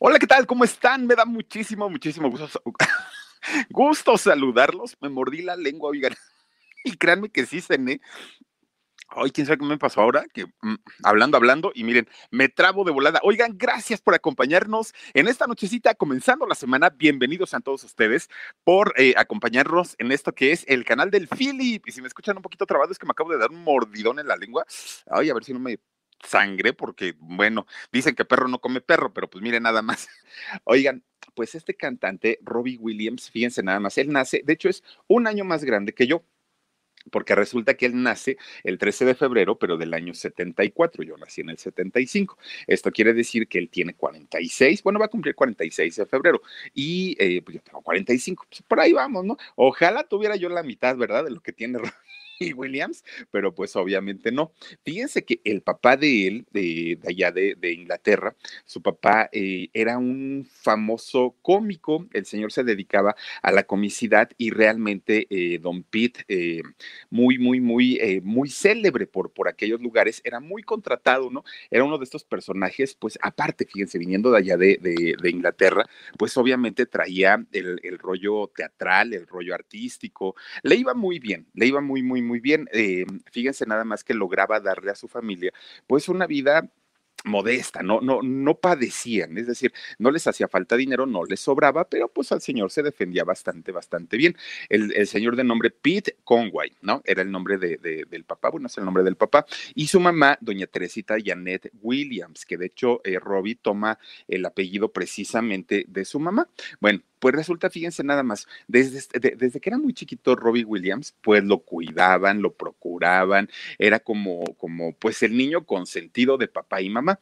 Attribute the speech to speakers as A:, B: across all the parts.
A: Hola, ¿qué tal? ¿Cómo están? Me da muchísimo, muchísimo gusto, gusto saludarlos. Me mordí la lengua, oigan. Y créanme que sí cené Ay, quién sabe qué me pasó ahora, que mm, hablando, hablando, y miren, me trabo de volada. Oigan, gracias por acompañarnos en esta nochecita, comenzando la semana. Bienvenidos a todos ustedes por eh, acompañarnos en esto que es el canal del Philip. Y si me escuchan un poquito trabado, es que me acabo de dar un mordidón en la lengua. Ay, a ver si no me sangre, porque, bueno, dicen que perro no come perro, pero pues miren nada más. Oigan, pues este cantante, Robbie Williams, fíjense nada más, él nace, de hecho es un año más grande que yo porque resulta que él nace el 13 de febrero, pero del año 74, yo nací en el 75. Esto quiere decir que él tiene 46, bueno, va a cumplir 46 de febrero, y eh, pues yo tengo 45, pues por ahí vamos, ¿no? Ojalá tuviera yo la mitad, ¿verdad? De lo que tiene Williams, pero pues obviamente no. Fíjense que el papá de él, de, allá de, Inglaterra, su papá eh, era un famoso cómico, el señor se dedicaba a la comicidad y realmente eh, Don Pete, eh, muy, muy, muy, muy célebre por, por aquellos lugares, era muy contratado, ¿no? Era uno de estos personajes, pues aparte, fíjense, viniendo de allá de, Inglaterra, pues obviamente traía el, el rollo teatral, el rollo artístico, le iba muy bien, le iba muy, muy, muy bien. Eh, fíjense nada más que lograba darle a su familia, pues una vida modesta, no, no, no padecían, es decir, no les hacía falta dinero, no les sobraba, pero pues al señor se defendía bastante, bastante bien. El, señor de nombre Pete Conway, ¿no? Era el nombre de, del papá, bueno, es el nombre del papá, y su mamá, doña Teresita Janet Williams, que de hecho eh, Robbie toma el apellido precisamente de su mamá. Bueno, pues resulta, fíjense nada más, desde, este, desde que era muy chiquito Robbie Williams, pues lo cuidaban, lo procuraban, era como, como pues el niño consentido de papá y mamá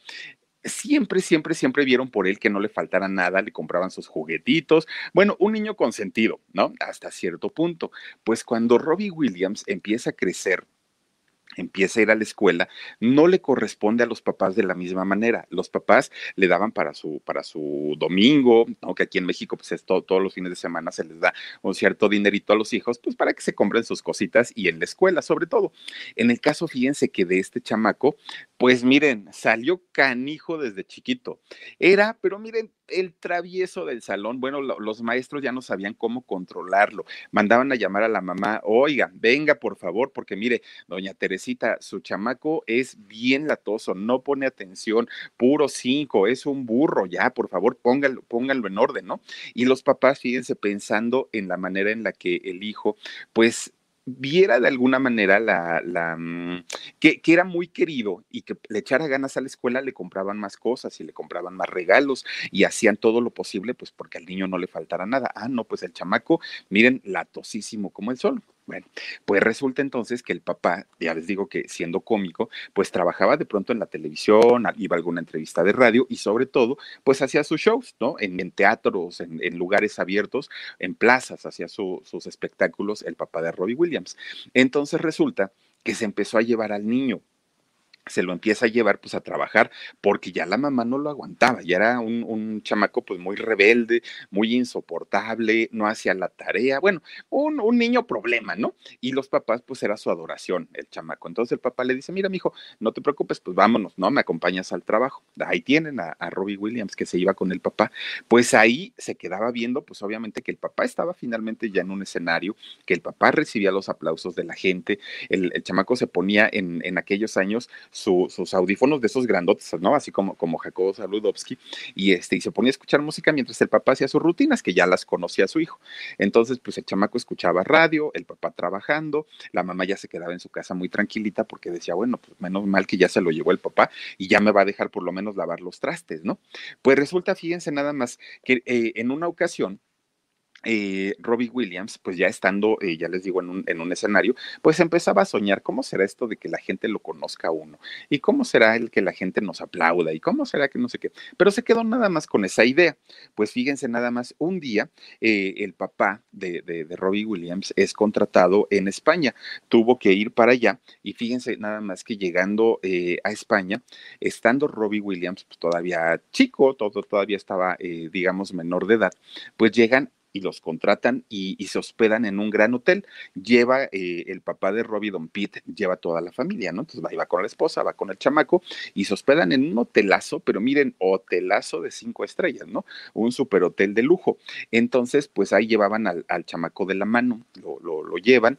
A: siempre, siempre, siempre vieron por él que no le faltara nada, le compraban sus juguetitos. Bueno, un niño consentido, ¿no? Hasta cierto punto. Pues cuando Robbie Williams empieza a crecer, empieza a ir a la escuela, no le corresponde a los papás de la misma manera. Los papás le daban para su, para su domingo, aunque aquí en México, pues todos los fines de semana se les da un cierto dinerito a los hijos, pues para que se compren sus cositas y en la escuela, sobre todo. En el caso, fíjense que de este chamaco, pues miren, salió canijo desde chiquito. Era, pero miren, el travieso del salón, bueno, los maestros ya no sabían cómo controlarlo. Mandaban a llamar a la mamá, oiga, venga por favor, porque mire, doña Teresita, su chamaco es bien latoso, no pone atención, puro cinco, es un burro, ya, por favor, pónganlo, pónganlo en orden, ¿no? Y los papás, fíjense, pensando en la manera en la que el hijo, pues viera de alguna manera la, la mm, que, que, era muy querido y que le echara ganas a la escuela, le compraban más cosas y le compraban más regalos y hacían todo lo posible, pues porque al niño no le faltara nada. Ah, no, pues el chamaco, miren, latosísimo como el sol. Bueno, pues resulta entonces que el papá, ya les digo que siendo cómico, pues trabajaba de pronto en la televisión, iba a alguna entrevista de radio y sobre todo, pues hacía sus shows, ¿no? En, teatros, en, lugares abiertos, en plazas, hacía sus espectáculos el papá de Robbie Williams. Entonces resulta que se empezó a llevar al niño se lo empieza a llevar pues a trabajar porque ya la mamá no lo aguantaba, ya era un, un, chamaco pues muy rebelde, muy insoportable, no hacía la tarea, bueno, un, un, niño problema, ¿no? Y los papás pues era su adoración, el chamaco. Entonces el papá le dice, mira, mijo, no te preocupes, pues vámonos, ¿no? Me acompañas al trabajo. Ahí tienen a, a Robbie Williams que se iba con el papá. Pues ahí se quedaba viendo pues obviamente que el papá estaba finalmente ya en un escenario, que el papá recibía los aplausos de la gente, el, el chamaco se ponía en, en aquellos años sus audífonos de esos grandotes, ¿no? Así como, como Jacobo Saludowski, y, este, y se ponía a escuchar música mientras el papá hacía sus rutinas, que ya las conocía su hijo. Entonces, pues el chamaco escuchaba radio, el papá trabajando, la mamá ya se quedaba en su casa muy tranquilita porque decía, bueno, pues menos mal que ya se lo llevó el papá y ya me va a dejar por lo menos lavar los trastes, ¿no? Pues resulta, fíjense nada más, que eh, en una ocasión, eh, Robbie Williams, pues ya estando, eh, ya les digo, en un, en un, escenario, pues empezaba a soñar cómo será esto de que la gente lo conozca a uno y cómo será el que la gente nos aplauda y cómo será que no sé qué. Pero se quedó nada más con esa idea. Pues fíjense nada más, un día eh, el papá de, Robbie Williams es contratado en España, tuvo que ir para allá y fíjense nada más que llegando a España, estando Robbie Williams pues, todavía chico, todo, todavía estaba, digamos, menor de edad, pues llegan y los contratan y, y, se hospedan en un gran hotel. Lleva eh, el papá de Robbie Don Pitt, lleva toda la familia, ¿no? Entonces va, va con la esposa, va con el chamaco y se hospedan en un hotelazo, pero miren, hotelazo de cinco estrellas, ¿no? Un super hotel de lujo. Entonces, pues ahí llevaban al, al chamaco de la mano, lo, lo, lo llevan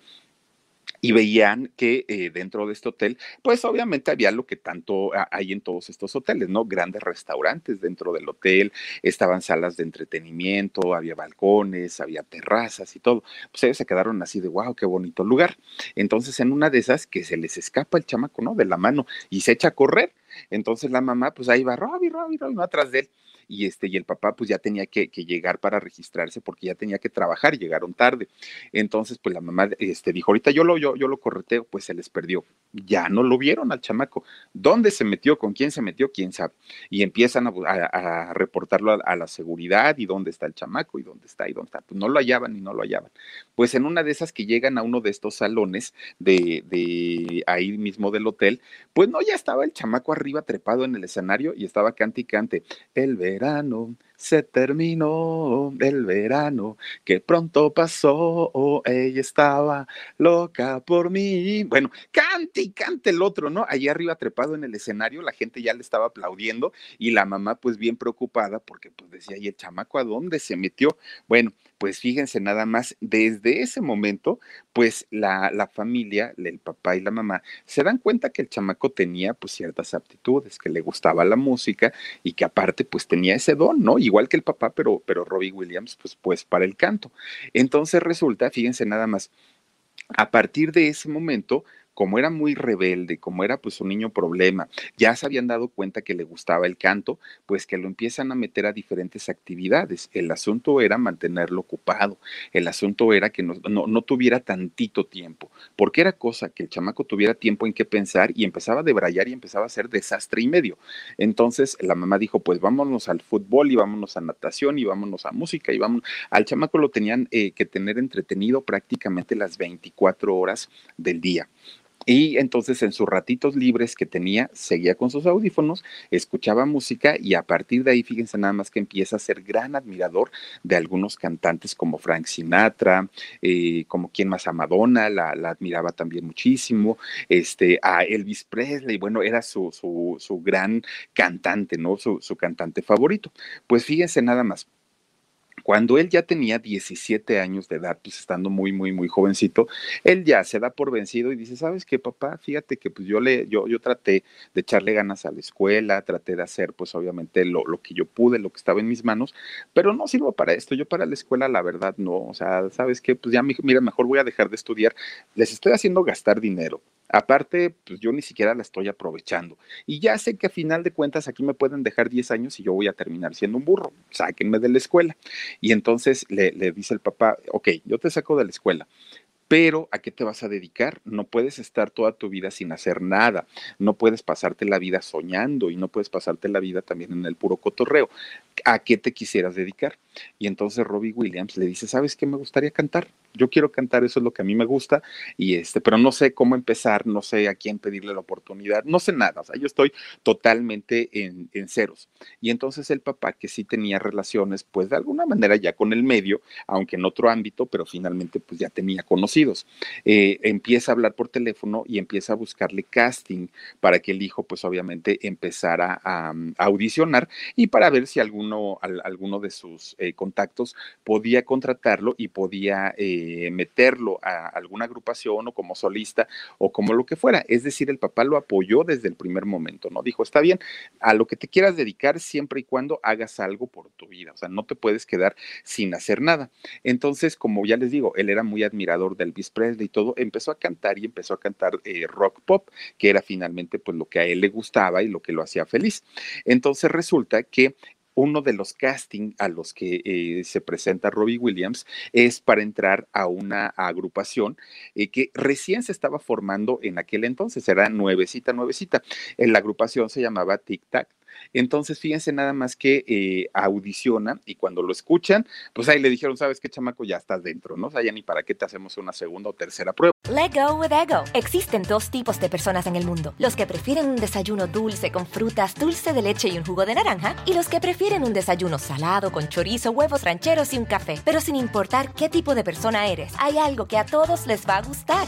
A: y veían que eh, dentro de este hotel, pues obviamente había lo que tanto hay en todos estos hoteles, ¿no? Grandes restaurantes dentro del hotel, estaban salas de entretenimiento, había balcones, había terrazas y todo. Pues ellos se quedaron así de, wow, qué bonito lugar. Entonces, en una de esas que se les escapa el chamaco, ¿no? De la mano y se echa a correr. Entonces la mamá, pues ahí va, Robbie, Robbie, Robbie, no atrás de él y este y el papá pues ya tenía que, llegar para registrarse porque ya tenía que trabajar, llegaron tarde. Entonces pues la mamá este, dijo, ahorita yo lo, yo, yo lo correteo, pues se les perdió. Ya no lo vieron al chamaco. ¿Dónde se metió? ¿Con quién se metió? ¿Quién sabe? Y empiezan a, reportarlo a, la seguridad y dónde está el chamaco y dónde está y dónde está. Pues no lo hallaban y no lo hallaban. Pues en una de esas que llegan a uno de estos salones de, de ahí mismo del hotel, pues no, ya estaba el chamaco arriba trepado en el escenario y estaba cante y cante. El verano se terminó el verano que pronto pasó, oh, ella estaba loca por mí. Bueno, cante y cante el otro, ¿no? Allí arriba trepado en el escenario, la gente ya le estaba aplaudiendo y la mamá pues bien preocupada porque pues decía, ¿y el chamaco a dónde se metió? Bueno, pues fíjense nada más, desde ese momento, pues la, la, familia, el papá y la mamá, se dan cuenta que el chamaco tenía pues ciertas aptitudes, que le gustaba la música y que aparte pues tenía ese don, ¿no? Igual que el papá, pero, pero Robbie Williams pues, pues para el canto. Entonces resulta, fíjense nada más, a partir de ese momento, como era muy rebelde, como era pues un niño problema, ya se habían dado cuenta que le gustaba el canto, pues que lo empiezan a meter a diferentes actividades. El asunto era mantenerlo ocupado, el asunto era que no, no, no tuviera tantito tiempo, porque era cosa que el chamaco tuviera tiempo en qué pensar y empezaba a debrayar y empezaba a hacer desastre y medio. Entonces la mamá dijo, pues vámonos al fútbol y vámonos a natación y vámonos a música y vámonos. Al chamaco lo tenían eh, que tener entretenido prácticamente las 24 horas del día. Y entonces en sus ratitos libres que tenía, seguía con sus audífonos, escuchaba música y a partir de ahí, fíjense nada más que empieza a ser gran admirador de algunos cantantes como Frank Sinatra, eh, como quien más a Madonna, la, admiraba también muchísimo, este, a Elvis Presley, bueno, era su, su, su gran cantante, ¿no? Su, su cantante favorito. Pues fíjense nada más, cuando él ya tenía 17 años de edad, pues estando muy, muy, muy jovencito, él ya se da por vencido y dice, ¿sabes qué, papá? Fíjate que pues yo le, yo, traté de echarle ganas a la escuela, traté de hacer, pues obviamente lo, lo que yo pude, lo que estaba en mis manos, pero no sirvo para esto. Yo para la escuela, la verdad, no. O sea, ¿sabes qué? Pues ya, mira, mejor voy a dejar de estudiar. Les estoy haciendo gastar dinero. Aparte, pues yo ni siquiera la estoy aprovechando. Y ya sé que a final de cuentas aquí me pueden dejar 10 años y yo voy a terminar siendo un burro. Sáquenme de la escuela. Y entonces le, le dice el papá, ok, yo te saco de la escuela, pero ¿a qué te vas a dedicar? No puedes estar toda tu vida sin hacer nada, no puedes pasarte la vida soñando y no puedes pasarte la vida también en el puro cotorreo. ¿A qué te quisieras dedicar? Y entonces Robbie Williams le dice, ¿sabes qué me gustaría cantar? Yo quiero cantar, eso es lo que a mí me gusta, y este, pero no sé cómo empezar, no sé a quién pedirle la oportunidad, no sé nada, o sea, yo estoy totalmente en, ceros. Y entonces el papá, que sí tenía relaciones, pues de alguna manera ya con el medio, aunque en otro ámbito, pero finalmente pues ya tenía conocidos, eh, empieza a hablar por teléfono y empieza a buscarle casting para que el hijo pues obviamente empezara a, a audicionar y para ver si alguno, al, alguno de sus eh, contactos podía contratarlo y podía eh, meterlo a alguna agrupación o como solista o como lo que fuera. Es decir, el papá lo apoyó desde el primer momento, ¿no? Dijo, está bien, a lo que te quieras dedicar siempre y cuando hagas algo por tu vida, o sea, no te puedes quedar sin hacer nada. Entonces, como ya les digo, él era muy admirador de Elvis Presley y todo, empezó a cantar y empezó a cantar eh, rock pop, que era finalmente pues lo que a él le gustaba y lo que lo hacía feliz. Entonces resulta que uno de los castings a los que eh, se presenta Robbie Williams es para entrar a una agrupación eh, que recién se estaba formando en aquel entonces, era nuevecita, nuevecita. La agrupación se llamaba Tic Tac. Entonces, fíjense nada más que eh, audiciona y cuando lo escuchan, pues ahí le dijeron, ¿sabes qué, chamaco? Ya estás dentro, ¿no? O ya ni para qué te hacemos una segunda o tercera prueba.
B: Let go with ego. Existen dos tipos de personas en el mundo: los que prefieren un desayuno dulce con frutas, dulce de leche y un jugo de naranja, y los que prefieren un desayuno salado con chorizo, huevos rancheros y un café. Pero sin importar qué tipo de persona eres, hay algo que a todos les va a gustar.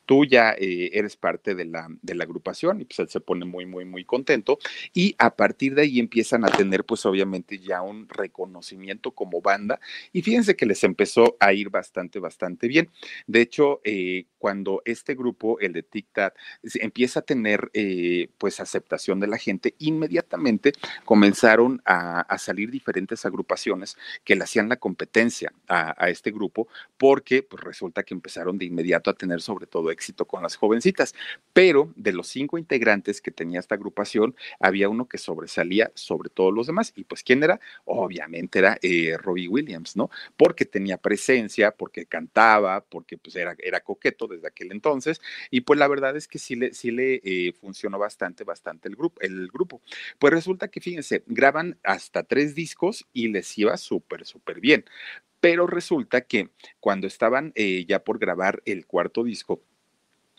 A: tú ya eh, eres parte de la, de la agrupación y pues él se pone muy, muy, muy contento y a partir de ahí empiezan a tener pues obviamente ya un reconocimiento como banda y fíjense que les empezó a ir bastante, bastante bien. De hecho, eh, cuando este grupo, el de Tic Tac, empieza a tener eh, pues aceptación de la gente, inmediatamente comenzaron a, salir diferentes agrupaciones que le hacían la competencia a, este grupo porque pues resulta que empezaron de inmediato a tener sobre todo éxito con las jovencitas. Pero de los cinco integrantes que tenía esta agrupación, había uno que sobresalía sobre todos los demás. ¿Y pues quién era? Obviamente era eh, Robbie Williams, ¿no? Porque tenía presencia, porque cantaba, porque pues era, era coqueto desde aquel entonces. Y pues la verdad es que sí le, sí le eh, funcionó bastante, bastante el grupo, el grupo. Pues resulta que, fíjense, graban hasta tres discos y les iba súper, súper bien. Pero resulta que cuando estaban eh, ya por grabar el cuarto disco,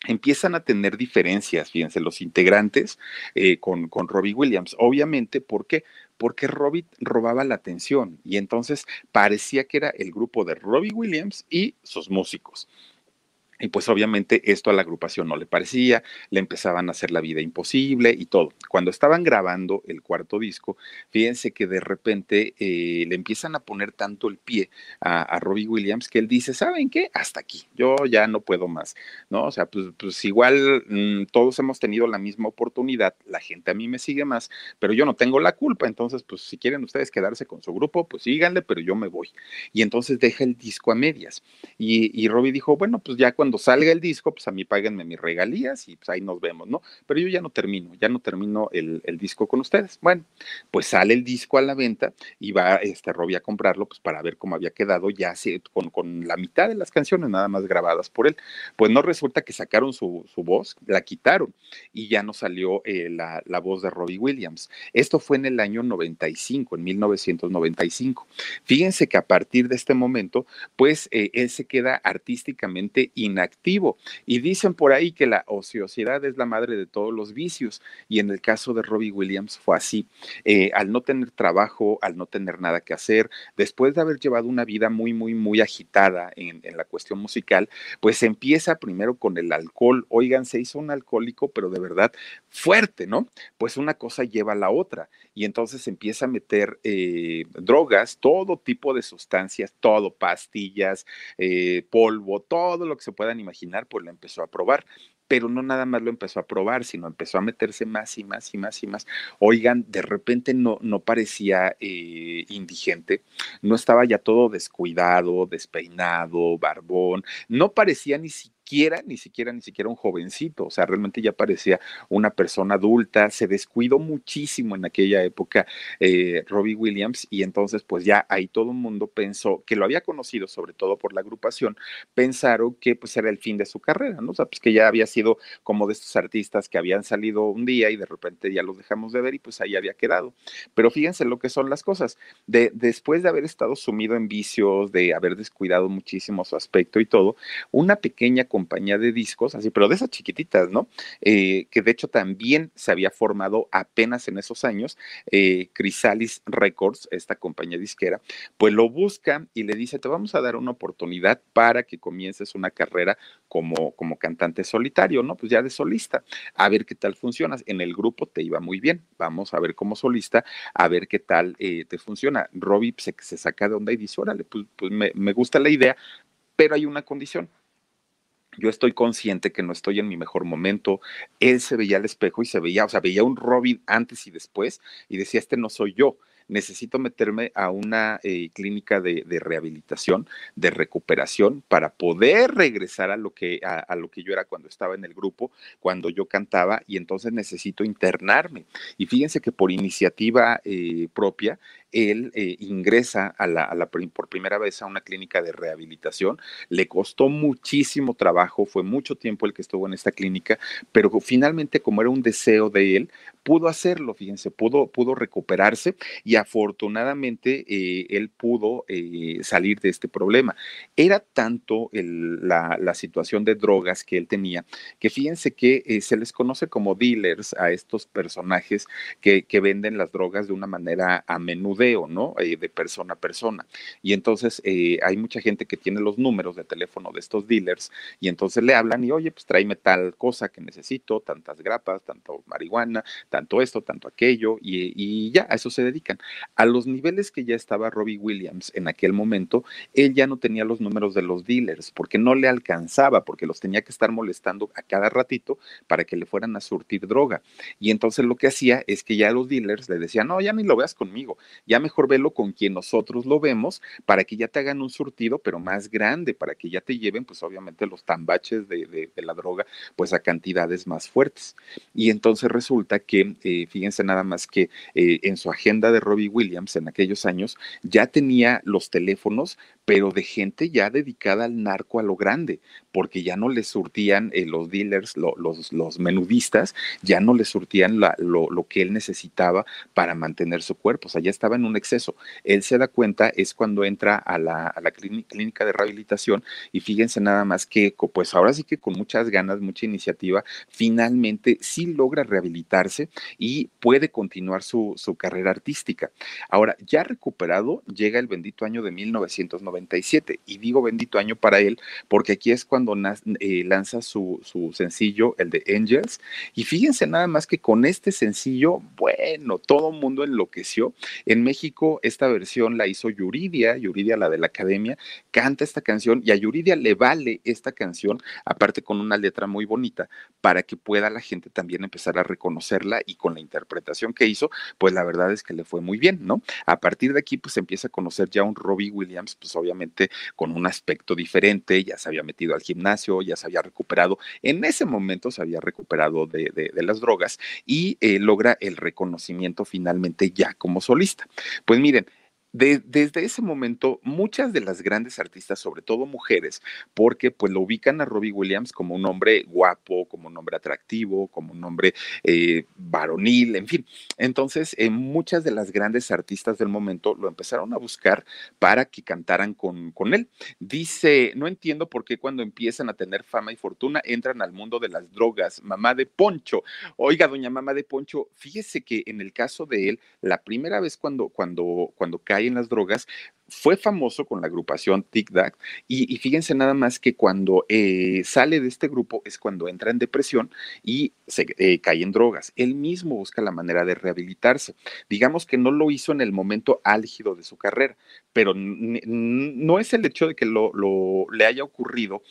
A: empiezan a tener diferencias, fíjense, los integrantes eh, con, con Robbie Williams. Obviamente, ¿por qué? Porque Robbie robaba la atención y entonces parecía que era el grupo de Robbie Williams y sus músicos. Y pues obviamente esto a la agrupación no le parecía, le empezaban a hacer la vida imposible y todo. Cuando estaban grabando el cuarto disco, fíjense que de repente eh, le empiezan a poner tanto el pie a, Robbie Williams que él dice, ¿saben qué? Hasta aquí, yo ya no puedo más, ¿no? O sea, pues, pues igual mm, todos hemos tenido la misma oportunidad, la gente a mí me sigue más, pero yo no tengo la culpa, entonces pues si quieren ustedes quedarse con su grupo, pues síganle, pero yo me voy. Y entonces deja el disco a medias. Y, y Robbie dijo, bueno, pues ya cuando salga el disco, pues a mí páguenme mis regalías y pues ahí nos vemos, ¿no? Pero yo ya no termino, ya no termino el, disco con ustedes. Bueno, pues sale el disco a la venta y va este Robbie a comprarlo, pues para ver cómo había quedado ya con, con la mitad de las canciones nada más grabadas por él. Pues no resulta que sacaron su, voz, la quitaron y ya no salió eh, la, la voz de Robbie Williams. Esto fue en el año 95, en 1995. Fíjense que a partir de este momento, pues eh, él se queda artísticamente inactivo activo. Y dicen por ahí que la ociosidad es la madre de todos los vicios. Y en el caso de Robbie Williams fue así. Eh, al no tener trabajo, al no tener nada que hacer, después de haber llevado una vida muy, muy, muy agitada en, la cuestión musical, pues empieza primero con el alcohol. Oigan, se hizo un alcohólico, pero de verdad fuerte, ¿no? Pues una cosa lleva a la otra. Y entonces empieza a meter eh, drogas, todo tipo de sustancias, todo, pastillas, eh, polvo, todo lo que se puedan imaginar, pues lo empezó a probar pero no nada más lo empezó a probar, sino empezó a meterse más y más y más y más. Oigan, de repente no, no parecía eh, indigente, no estaba ya todo descuidado, despeinado, barbón, no parecía ni siquiera ni siquiera, ni siquiera un jovencito, o sea, realmente ya parecía una persona adulta, se descuidó muchísimo en aquella época eh, Robbie Williams y entonces pues ya ahí todo el mundo pensó que lo había conocido sobre todo por la agrupación, pensaron que pues era el fin de su carrera, ¿no? O sea, pues que ya había sido como de estos artistas que habían salido un día y de repente ya los dejamos de ver y pues ahí había quedado. Pero fíjense lo que son las cosas, de, después de haber estado sumido en vicios, de haber descuidado muchísimo su aspecto y todo, una pequeña compañía de discos, así, pero de esas chiquititas, ¿no? Eh, que de hecho también se había formado apenas en esos años, eh, Chrysalis Records, esta compañía disquera, pues lo busca y le dice, te vamos a dar una oportunidad para que comiences una carrera como, como cantante solitario, ¿no? Pues ya de solista, a ver qué tal funcionas. En el grupo te iba muy bien, vamos a ver como solista, a ver qué tal eh, te funciona. Robbie se, saca de onda y dice, órale, pues, pues me gusta la idea, pero hay una condición yo estoy consciente que no estoy en mi mejor momento. Él se veía al espejo y se veía, o sea, veía un Robin antes y después y decía, este no soy yo necesito meterme a una eh, clínica de, rehabilitación, de recuperación, para poder regresar a lo, que, a, lo que yo era cuando estaba en el grupo, cuando yo cantaba, y entonces necesito internarme. Y fíjense que por iniciativa eh, propia, él eh, ingresa a la, por primera vez a una clínica de rehabilitación. Le costó muchísimo trabajo, fue mucho tiempo el que estuvo en esta clínica, pero finalmente, como era un deseo de él, pudo hacerlo, fíjense, pudo, pudo recuperarse y afortunadamente eh, él pudo eh, salir de este problema. Era tanto la, situación de drogas que él tenía que fíjense que se les conoce como dealers a estos personajes que venden las drogas de una manera a menudo ¿no? Eh, de persona a persona. Y entonces eh, hay mucha gente que tiene los números de teléfono de estos dealers y entonces le hablan y, oye, pues tráeme tal cosa que necesito, tantas grapas, tanto marihuana, tanto esto, tanto aquello, y, y ya, a eso se dedican. A los niveles que ya estaba Robbie Williams en aquel momento, él ya no tenía los números de los dealers porque no le alcanzaba, porque los tenía que estar molestando a cada ratito para que le fueran a surtir droga. Y entonces lo que hacía es que ya los dealers le decían, no, ya ni lo veas conmigo, ya mejor velo con quien nosotros lo vemos para que ya te hagan un surtido, pero más grande, para que ya te lleven, pues obviamente los tambaches de, la droga, pues a cantidades más fuertes. Y entonces resulta que, eh, fíjense nada más que eh, en su agenda de Robbie Williams en aquellos años ya tenía los teléfonos pero de gente ya dedicada al narco a lo grande, porque ya no le surtían eh, los dealers, los, los, menudistas, ya no le surtían lo, lo, que él necesitaba para mantener su cuerpo, o sea, ya estaba un exceso. Él se da cuenta, es cuando entra a la, clínica de rehabilitación y fíjense nada más que, pues ahora sí que con muchas ganas, mucha iniciativa, finalmente sí logra rehabilitarse y puede continuar su, carrera artística. Ahora, ya recuperado, llega el bendito año de 1990 y digo bendito año para él porque aquí es cuando eh, lanza su, su, sencillo, el de Angels. Y fíjense nada más que con este sencillo, bueno, todo mundo enloqueció. En México esta versión la hizo Yuridia, Yuridia la de la academia, canta esta canción y a Yuridia le vale esta canción, aparte con una letra muy bonita, para que pueda la gente también empezar a reconocerla y con la interpretación que hizo, pues la verdad es que le fue muy bien, ¿no? A partir de aquí, pues empieza a conocer ya un Robbie Williams, pues obviamente con un aspecto diferente, ya se había metido al gimnasio, ya se había recuperado, en ese momento se había recuperado de, las drogas y eh, logra el reconocimiento finalmente ya como solista. Pues miren, desde ese momento, muchas de las grandes artistas, sobre todo mujeres, porque pues lo ubican a Robbie Williams como un hombre guapo, como un hombre atractivo, como un hombre eh, varonil, en fin. Entonces, eh, muchas de las grandes artistas del momento lo empezaron a buscar para que cantaran con, con él. Dice, no entiendo por qué cuando empiezan a tener fama y fortuna entran al mundo de las drogas. Mamá de Poncho. Oiga, doña Mamá de Poncho, fíjese que en el caso de él, la primera vez cuando, cuando, cuando cae en las drogas, fue famoso con la agrupación Tic Tac y, fíjense nada más que cuando eh, sale de este grupo es cuando entra en depresión y se eh, cae en drogas. Él mismo busca la manera de rehabilitarse. Digamos que no lo hizo en el momento álgido de su carrera, pero no es el hecho de que lo, lo le haya ocurrido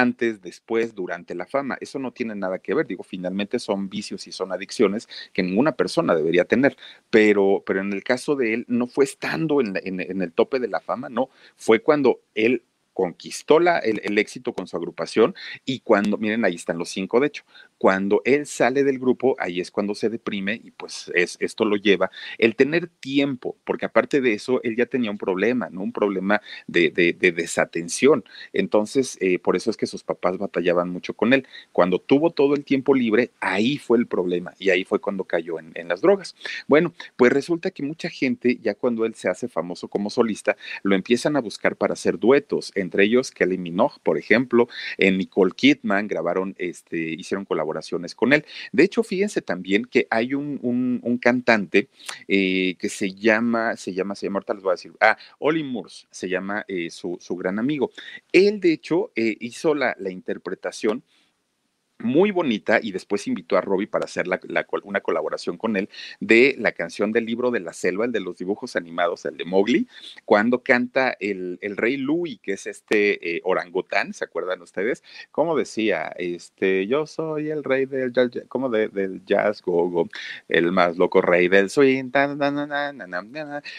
A: antes, después, durante la fama. Eso no tiene nada que ver. Digo, finalmente son vicios y son adicciones que ninguna persona debería tener. Pero, pero en el caso de él, no fue estando en, en el tope de la fama, no. Fue cuando él conquistó la, el, éxito con su agrupación y cuando, miren, ahí están los cinco, de hecho, cuando él sale del grupo, ahí es cuando se deprime y pues es, esto lo lleva el tener tiempo, porque aparte de eso, él ya tenía un problema, ¿no? Un problema de, desatención. Entonces, eh, por eso es que sus papás batallaban mucho con él. Cuando tuvo todo el tiempo libre, ahí fue el problema y ahí fue cuando cayó en, las drogas. Bueno, pues resulta que mucha gente, ya cuando él se hace famoso como solista, lo empiezan a buscar para hacer duetos entre ellos Kelly Minogue, por ejemplo, en Nicole Kidman grabaron, este, hicieron colaboraciones con él. De hecho, fíjense también que hay un, cantante eh, que se llama, se llama, se llama, ahorita les voy a decir, ah, Olly Moores, se llama eh, su, su, gran amigo. Él, de hecho, eh, hizo la, la interpretación muy bonita y después invitó a Robbie para hacer una colaboración con él de la canción del libro de la selva, el de los dibujos animados, el de Mowgli, cuando canta el, el rey Louis, que es este eh, orangután, ¿se acuerdan ustedes? Como decía, este, yo soy el rey del, como del jazz gogo, el más loco rey del swing,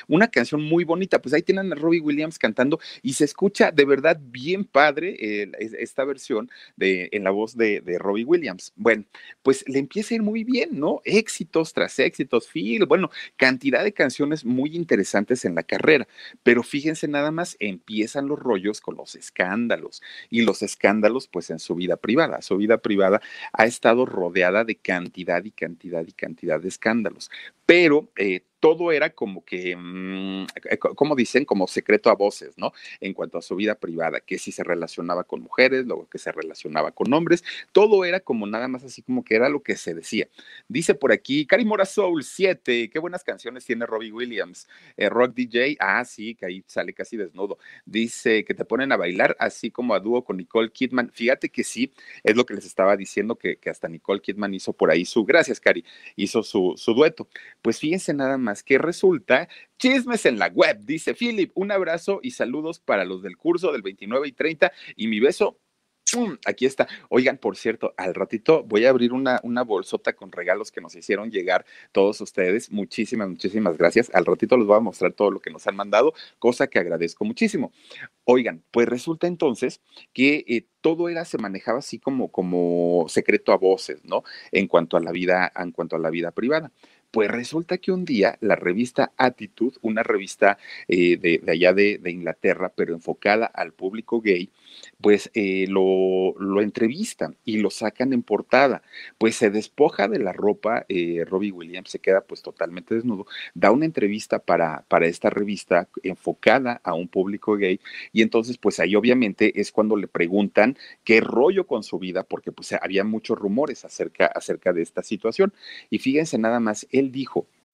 A: una canción muy bonita, pues ahí tienen a Robbie Williams cantando y se escucha de verdad bien padre eh, esta versión de, en la voz de, de Robbie Williams. Bueno, pues le empieza a ir muy bien, ¿no? Éxitos tras éxitos, Phil, bueno, cantidad de canciones muy interesantes en la carrera, pero fíjense nada más, empiezan los rollos con los escándalos y los escándalos pues en su vida privada. Su vida privada ha estado rodeada de cantidad y cantidad y cantidad de escándalos, pero eh, todo era como que, mm, eh, como dicen, como secreto a voces, ¿no? En cuanto a su vida privada, que si se relacionaba con mujeres, luego que se relacionaba con hombres, todo era como nada más así como que era lo que se decía. Dice por aquí, Cari Mora Soul 7, qué buenas canciones tiene Robbie Williams. Eh, rock DJ, ah, sí, que ahí sale casi desnudo. Dice que te ponen a bailar así como a dúo con Nicole Kidman. Fíjate que sí, es lo que les estaba diciendo, que, hasta Nicole Kidman hizo por ahí su, gracias Cari, hizo su dueto. Pues fíjense nada más que resulta chismes en la web, dice Philip, un abrazo y saludos para los del curso del 29 y 30 y mi beso Aquí está. Oigan, por cierto, al ratito voy a abrir una, una bolsota con regalos que nos hicieron llegar todos ustedes. Muchísimas, muchísimas gracias. Al ratito les voy a mostrar todo lo que nos han mandado, cosa que agradezco muchísimo. Oigan, pues resulta entonces que eh, todo era, se manejaba así como, como secreto a voces, ¿no? En cuanto a la vida, en cuanto a la vida privada. Pues resulta que un día la revista Attitude, una revista eh, de, allá de, Inglaterra, pero enfocada al público gay, pues eh, lo, lo, entrevistan y lo sacan en portada. Pues se despoja de la ropa, eh, Robbie Williams se queda pues totalmente desnudo, da una entrevista para, para esta revista enfocada a un público gay y entonces pues ahí obviamente es cuando le preguntan qué rollo con su vida, porque pues había muchos rumores acerca, acerca de esta situación. Y fíjense nada más, él dijo,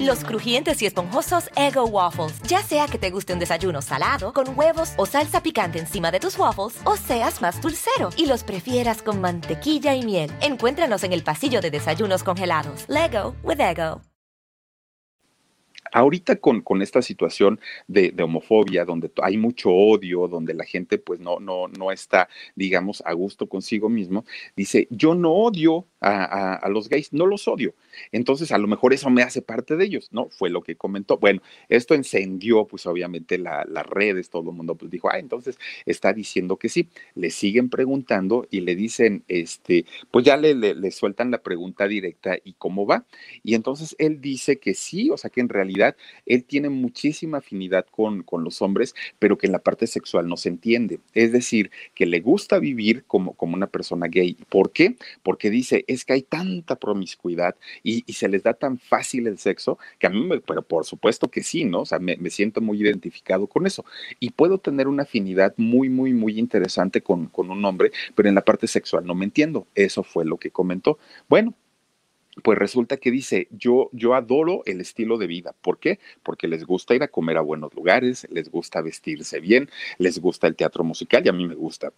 B: Los crujientes y esponjosos Ego Waffles. Ya sea que te guste un desayuno salado, con huevos o salsa picante encima de tus waffles, o seas más dulcero y los prefieras con mantequilla y miel. Encuéntranos en el pasillo de desayunos congelados. Lego with Ego.
A: Ahorita con, con esta situación de, homofobia, donde hay mucho odio, donde la gente pues no, no, no está, digamos, a gusto consigo mismo, dice, yo no odio a, los gays, no los odio. Entonces, a lo mejor eso me hace parte de ellos, ¿no? Fue lo que comentó. Bueno, esto encendió, pues obviamente las redes, todo el mundo pues dijo, ah, entonces está diciendo que sí. Le siguen preguntando y le dicen, este, pues ya le, le, sueltan la pregunta directa y cómo va. Y entonces él dice que sí, o sea que en realidad él tiene muchísima afinidad con, con los hombres, pero que en la parte sexual no se entiende. Es decir, que le gusta vivir como, como una persona gay. ¿Por qué? Porque dice, es que hay tanta promiscuidad y, se les da tan fácil el sexo que a mí, me, pero por supuesto que sí, ¿no? O sea, me, siento muy identificado con eso y puedo tener una afinidad muy, muy, muy interesante con, con un hombre, pero en la parte sexual no me entiendo. Eso fue lo que comentó. Bueno, pues resulta que dice, yo, yo adoro el estilo de vida. ¿Por qué? Porque les gusta ir a comer a buenos lugares, les gusta vestirse bien, les gusta el teatro musical y a mí me gusta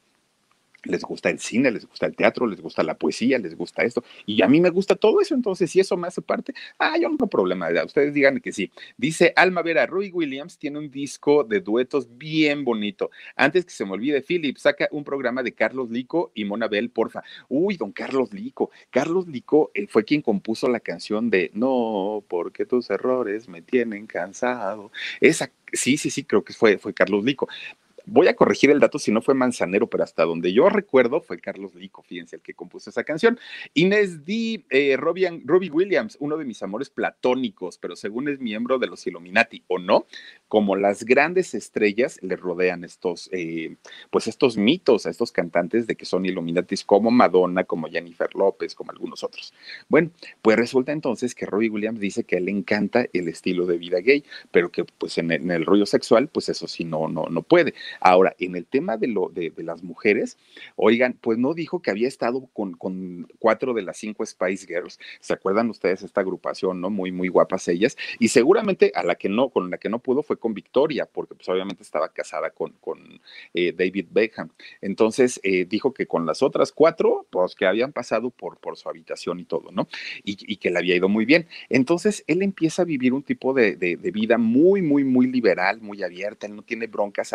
A: les gusta el cine, les gusta el teatro, les gusta la poesía, les gusta esto, y a mí me gusta todo eso, entonces si eso me hace parte, ah, yo no tengo problema, ustedes digan que sí. Dice Alma Vera, Roy Williams tiene un disco de duetos bien bonito. Antes que se me olvide, Philip, saca un programa de Carlos Lico y Mona Bell, porfa. Uy, don Carlos Lico. Carlos Lico eh, fue quien compuso la canción de No, porque tus errores me tienen cansado. Esa, sí, sí, sí, creo que fue, fue Carlos Lico. Voy a corregir el dato si no fue Manzanero, pero hasta donde yo recuerdo fue Carlos Lico, fíjense, el que compuso esa canción. Inés D. Eh, Robbie, Williams, uno de mis amores platónicos, pero según es miembro de los Illuminati, ¿o no? Como las grandes estrellas le rodean estos, eh, pues estos mitos a estos cantantes de que son Illuminatis como Madonna, como Jennifer López, como algunos otros. Bueno, pues resulta entonces que Robbie Williams dice que a él le encanta el estilo de vida gay, pero que pues en el, en el rollo sexual, pues eso sí no, no, no puede Ahora, en el tema de, lo, de, las mujeres, oigan, pues no dijo que había estado con, con, cuatro de las cinco Spice Girls. ¿Se acuerdan ustedes esta agrupación, no? Muy, muy guapas ellas. Y seguramente a la que no, con la que no pudo fue con Victoria, porque pues obviamente estaba casada con, con eh, David Beckham. Entonces, eh, dijo que con las otras cuatro, pues que habían pasado por, por su habitación y todo, ¿no? Y, que le había ido muy bien. Entonces, él empieza a vivir un tipo de, de, de vida muy, muy, muy liberal, muy abierta. Él no tiene broncas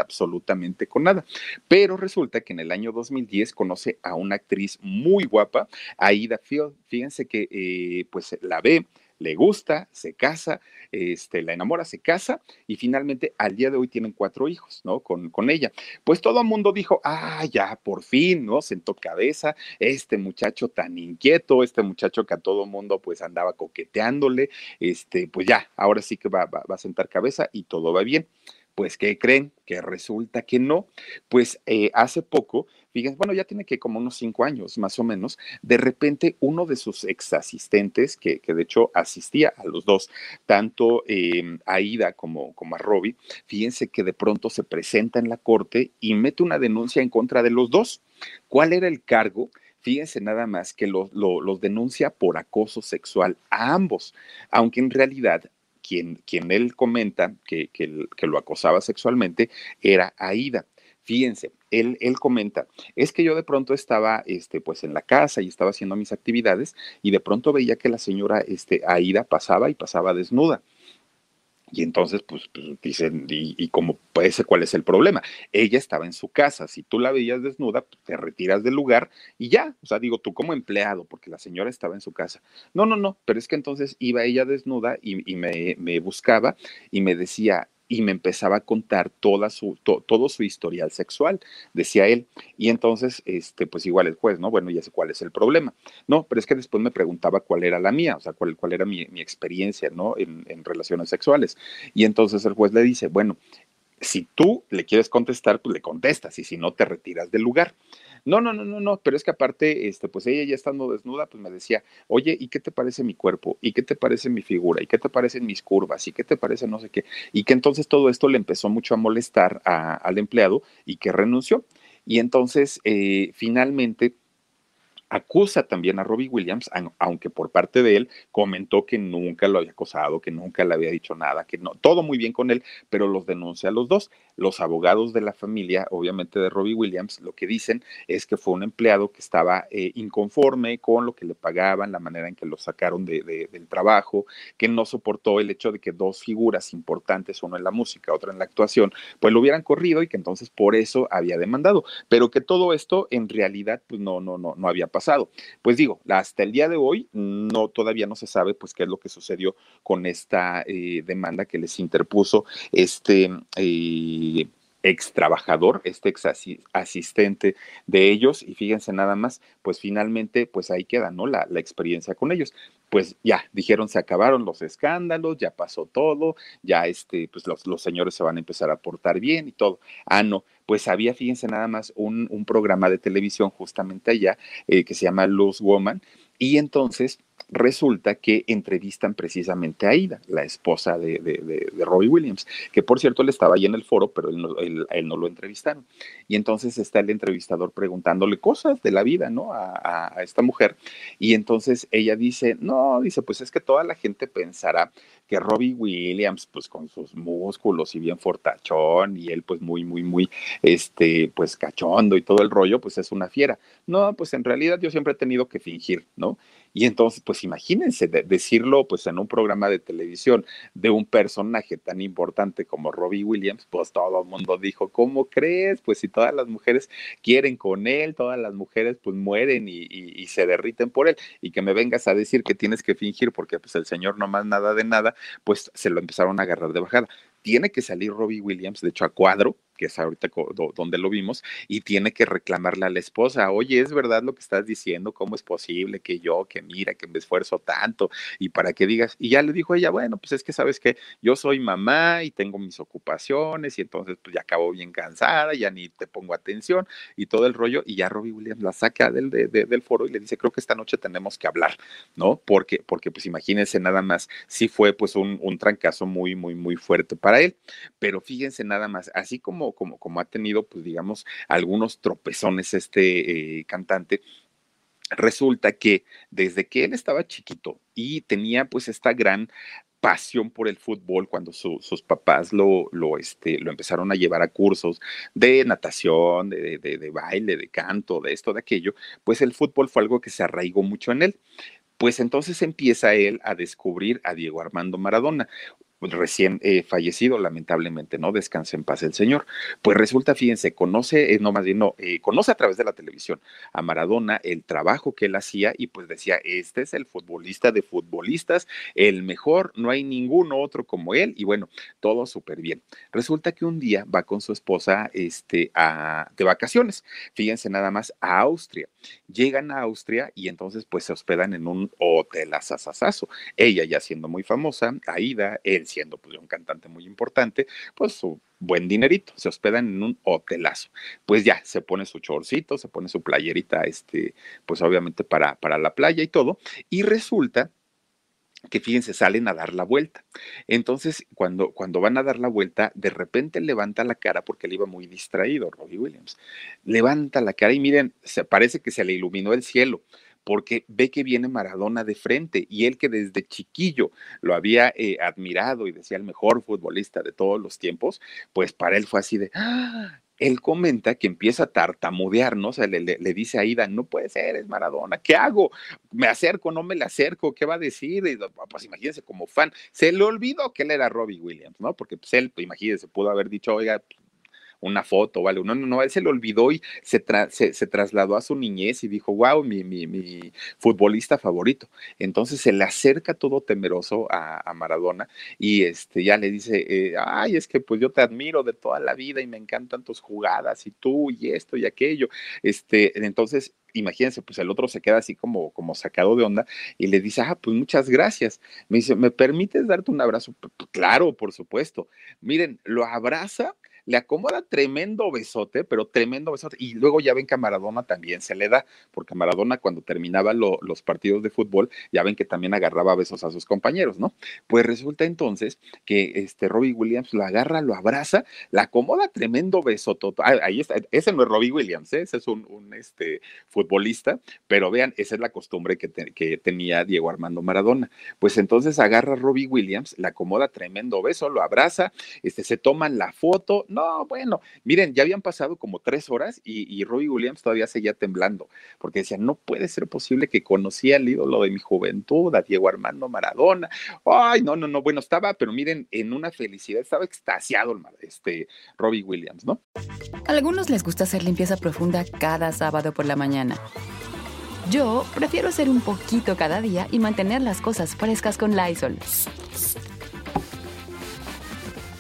A: con nada. Pero resulta que en el año 2010 conoce a una actriz muy guapa, Aida Field. Fíjense que eh, pues la ve, le gusta, se casa, este, la enamora, se casa y finalmente al día de hoy tienen cuatro hijos, ¿no? Con, con ella. Pues todo el mundo dijo, ah, ya, por fin, ¿no? Sentó cabeza, este muchacho tan inquieto, este muchacho que a todo mundo pues andaba coqueteándole, este, pues ya, ahora sí que va, va, va a sentar cabeza y todo va bien. Pues, ¿qué creen? Que resulta que no. Pues eh, hace poco, fíjense, bueno, ya tiene que como unos cinco años más o menos, de repente uno de sus ex asistentes, que, que de hecho asistía a los dos, tanto eh, a Ida como, como a Robbie, fíjense que de pronto se presenta en la corte y mete una denuncia en contra de los dos. ¿Cuál era el cargo? Fíjense nada más que los denuncia por acoso sexual a ambos, aunque en realidad quien, quien él comenta que, que, que lo acosaba sexualmente era Aida. Fíjense, él, él, comenta, es que yo de pronto estaba este, pues en la casa y estaba haciendo mis actividades y de pronto veía que la señora este, Aida pasaba y pasaba desnuda. Y entonces, pues, pues dicen, y, y, como ser cuál es el problema. Ella estaba en su casa, si tú la veías desnuda, pues, te retiras del lugar y ya, o sea, digo, tú como empleado, porque la señora estaba en su casa. No, no, no, pero es que entonces iba ella desnuda y, y me, me buscaba y me decía, y me empezaba a contar toda su, to, todo su historial sexual, decía él. Y entonces, este, pues igual el juez, ¿no? Bueno, ya sé cuál es el problema. No, pero es que después me preguntaba cuál era la mía, o sea, cuál, cuál era mi, mi experiencia, ¿no? En, en relaciones sexuales. Y entonces el juez le dice, bueno, si tú le quieres contestar, pues le contestas, y si no, te retiras del lugar. No, no, no, no, no, pero es que aparte, este, pues ella ya estando desnuda, pues me decía, oye, ¿y qué te parece mi cuerpo? ¿Y qué te parece mi figura? ¿Y qué te parecen mis curvas? ¿Y qué te parece no sé qué? Y que entonces todo esto le empezó mucho a molestar al empleado y que renunció. Y entonces, eh, finalmente, acusa también a Robbie Williams, aunque por parte de él comentó que nunca lo había acosado, que nunca le había dicho nada, que no, todo muy bien con él, pero los denuncia a los dos. Los abogados de la familia, obviamente de Robbie Williams, lo que dicen es que fue un empleado que estaba eh, inconforme con lo que le pagaban, la manera en que lo sacaron de, de, del trabajo, que no soportó el hecho de que dos figuras importantes, uno en la música, otra en la actuación, pues lo hubieran corrido y que entonces por eso había demandado, pero que todo esto en realidad pues no, no, no, no había pasado pasado. Pues digo, hasta el día de hoy no todavía no se sabe pues qué es lo que sucedió con esta eh, demanda que les interpuso este eh, ex trabajador, este ex asistente de ellos, y fíjense nada más, pues finalmente, pues ahí queda, ¿no? La, la, experiencia con ellos. Pues ya, dijeron, se acabaron los escándalos, ya pasó todo, ya este, pues los, los señores se van a empezar a portar bien y todo. Ah, no, pues había, fíjense nada más, un, un programa de televisión justamente allá eh, que se llama Luz Woman, y entonces resulta que entrevistan precisamente a Ida, la esposa de, Robbie Williams, que por cierto él estaba ahí en el foro, pero él no, él, no, lo entrevistaron. Y entonces está el entrevistador preguntándole cosas de la vida, ¿no? A, a, a, esta mujer. Y entonces ella dice, no, dice, pues es que toda la gente pensará que Robbie Williams, pues con sus músculos y bien fortachón, y él pues muy, muy, muy, este, pues cachondo y todo el rollo, pues es una fiera. No, pues en realidad yo siempre he tenido que fingir, ¿no? Y entonces, pues imagínense de decirlo pues en un programa de televisión de un personaje tan importante como Robbie Williams, pues todo el mundo dijo, ¿cómo crees? Pues si todas las mujeres quieren con él, todas las mujeres pues mueren y, y, y se derriten por él, y que me vengas a decir que tienes que fingir porque pues el señor no más nada de nada, pues se lo empezaron a agarrar de bajada. Tiene que salir Robbie Williams, de hecho a cuadro, que es ahorita donde lo vimos, y tiene que reclamarle a la esposa, oye, es verdad lo que estás diciendo, ¿cómo es posible que yo, que mira, que me esfuerzo tanto, y para que digas, y ya le dijo ella, bueno, pues es que sabes que yo soy mamá y tengo mis ocupaciones, y entonces pues ya acabo bien cansada, ya ni te pongo atención, y todo el rollo, y ya Robbie Williams la saca del, de, de, del foro y le dice, creo que esta noche tenemos que hablar, ¿no? Porque, porque pues imagínense nada más, sí fue pues un, un trancazo muy, muy, muy fuerte para él, pero fíjense nada más, así como como, como, ha tenido, pues digamos, algunos tropezones este eh, cantante, resulta que desde que él estaba chiquito y tenía pues esta gran pasión por el fútbol cuando sus papás lo, lo, este, lo empezaron a llevar a cursos de natación, de, baile, de canto, de esto, de aquello, pues el fútbol fue algo que se arraigó mucho en él. Pues entonces empieza él a descubrir a Diego Armando Maradona, recién eh, fallecido, lamentablemente, ¿no? Descanse en paz el señor. Pues resulta, fíjense, conoce, eh, no más bien, no, eh, conoce a través de la televisión a Maradona, el trabajo que él hacía y pues decía, este es el futbolista de futbolistas, el mejor, no hay ningún otro como él y bueno, todo súper bien. Resulta que un día va con su esposa este, a, de vacaciones, fíjense nada más, a Austria. Llegan a Austria y entonces pues se hospedan en un hotel asasasazo. Ella ya siendo muy famosa, Aida, él siendo pues, un cantante muy importante, pues su buen dinerito, se hospedan en un hotelazo. Pues ya, se pone su chorcito, se pone su playerita, este, pues obviamente para, para la playa y todo, y resulta que fíjense, salen a dar la vuelta. Entonces, cuando, cuando van a dar la vuelta, de repente levanta la cara porque él iba muy distraído, Robbie Williams. Levanta la cara y miren, se, parece que se le iluminó el cielo porque ve que viene Maradona de frente y él que desde chiquillo lo había eh, admirado y decía el mejor futbolista de todos los tiempos, pues para él fue así de, ¡Ah! él comenta que empieza a tartamudear, ¿no? O sea, le, dice a Ida, no puede ser, es Maradona, ¿qué hago? ¿Me acerco, no me le acerco? ¿Qué va a decir? Y, pues imagínense, como fan, se le olvidó que él era Robbie Williams, ¿no? Porque pues él, imagínense, pudo haber dicho, oiga, una foto, ¿vale? No, no, él se le olvidó y se, trasladó a su niñez y dijo, wow, mi, futbolista favorito. Entonces se le acerca todo temeroso a, a Maradona y este, ya le dice, eh, ay, es que pues yo te admiro de toda la vida y me encantan tus jugadas y tú y esto y aquello. Este, entonces imagínense, pues el otro se queda así como, como sacado de onda y le dice, ah, pues muchas gracias. Me dice, ¿me permites darte un abrazo? Claro, por supuesto. Miren, lo abraza le acomoda tremendo besote, pero tremendo besote. Y luego ya ven que a Maradona también se le da, porque Maradona cuando terminaba los partidos de fútbol, ya ven que también agarraba besos a sus compañeros, ¿no? Pues resulta entonces que este Robbie Williams lo agarra, lo abraza, le acomoda tremendo besote. Ah, ahí está, ese no es Robbie Williams, ¿eh? ese es un, este, futbolista, pero vean, esa es la costumbre que, que tenía Diego Armando Maradona. Pues entonces agarra a Robbie Williams, le acomoda tremendo beso, lo abraza, este, se toman la foto, no, bueno, miren, ya habían pasado como tres horas y, Robbie Williams todavía seguía temblando, porque decía, no puede ser posible que conocía al ídolo de mi juventud, a Diego Armando Maradona. Ay, no, no, no, bueno, estaba, pero miren, en una felicidad, estaba extasiado este Robbie Williams, ¿no?
C: A algunos les gusta hacer limpieza profunda cada sábado por la mañana. Yo prefiero hacer un poquito cada día y mantener las cosas frescas con Lysol.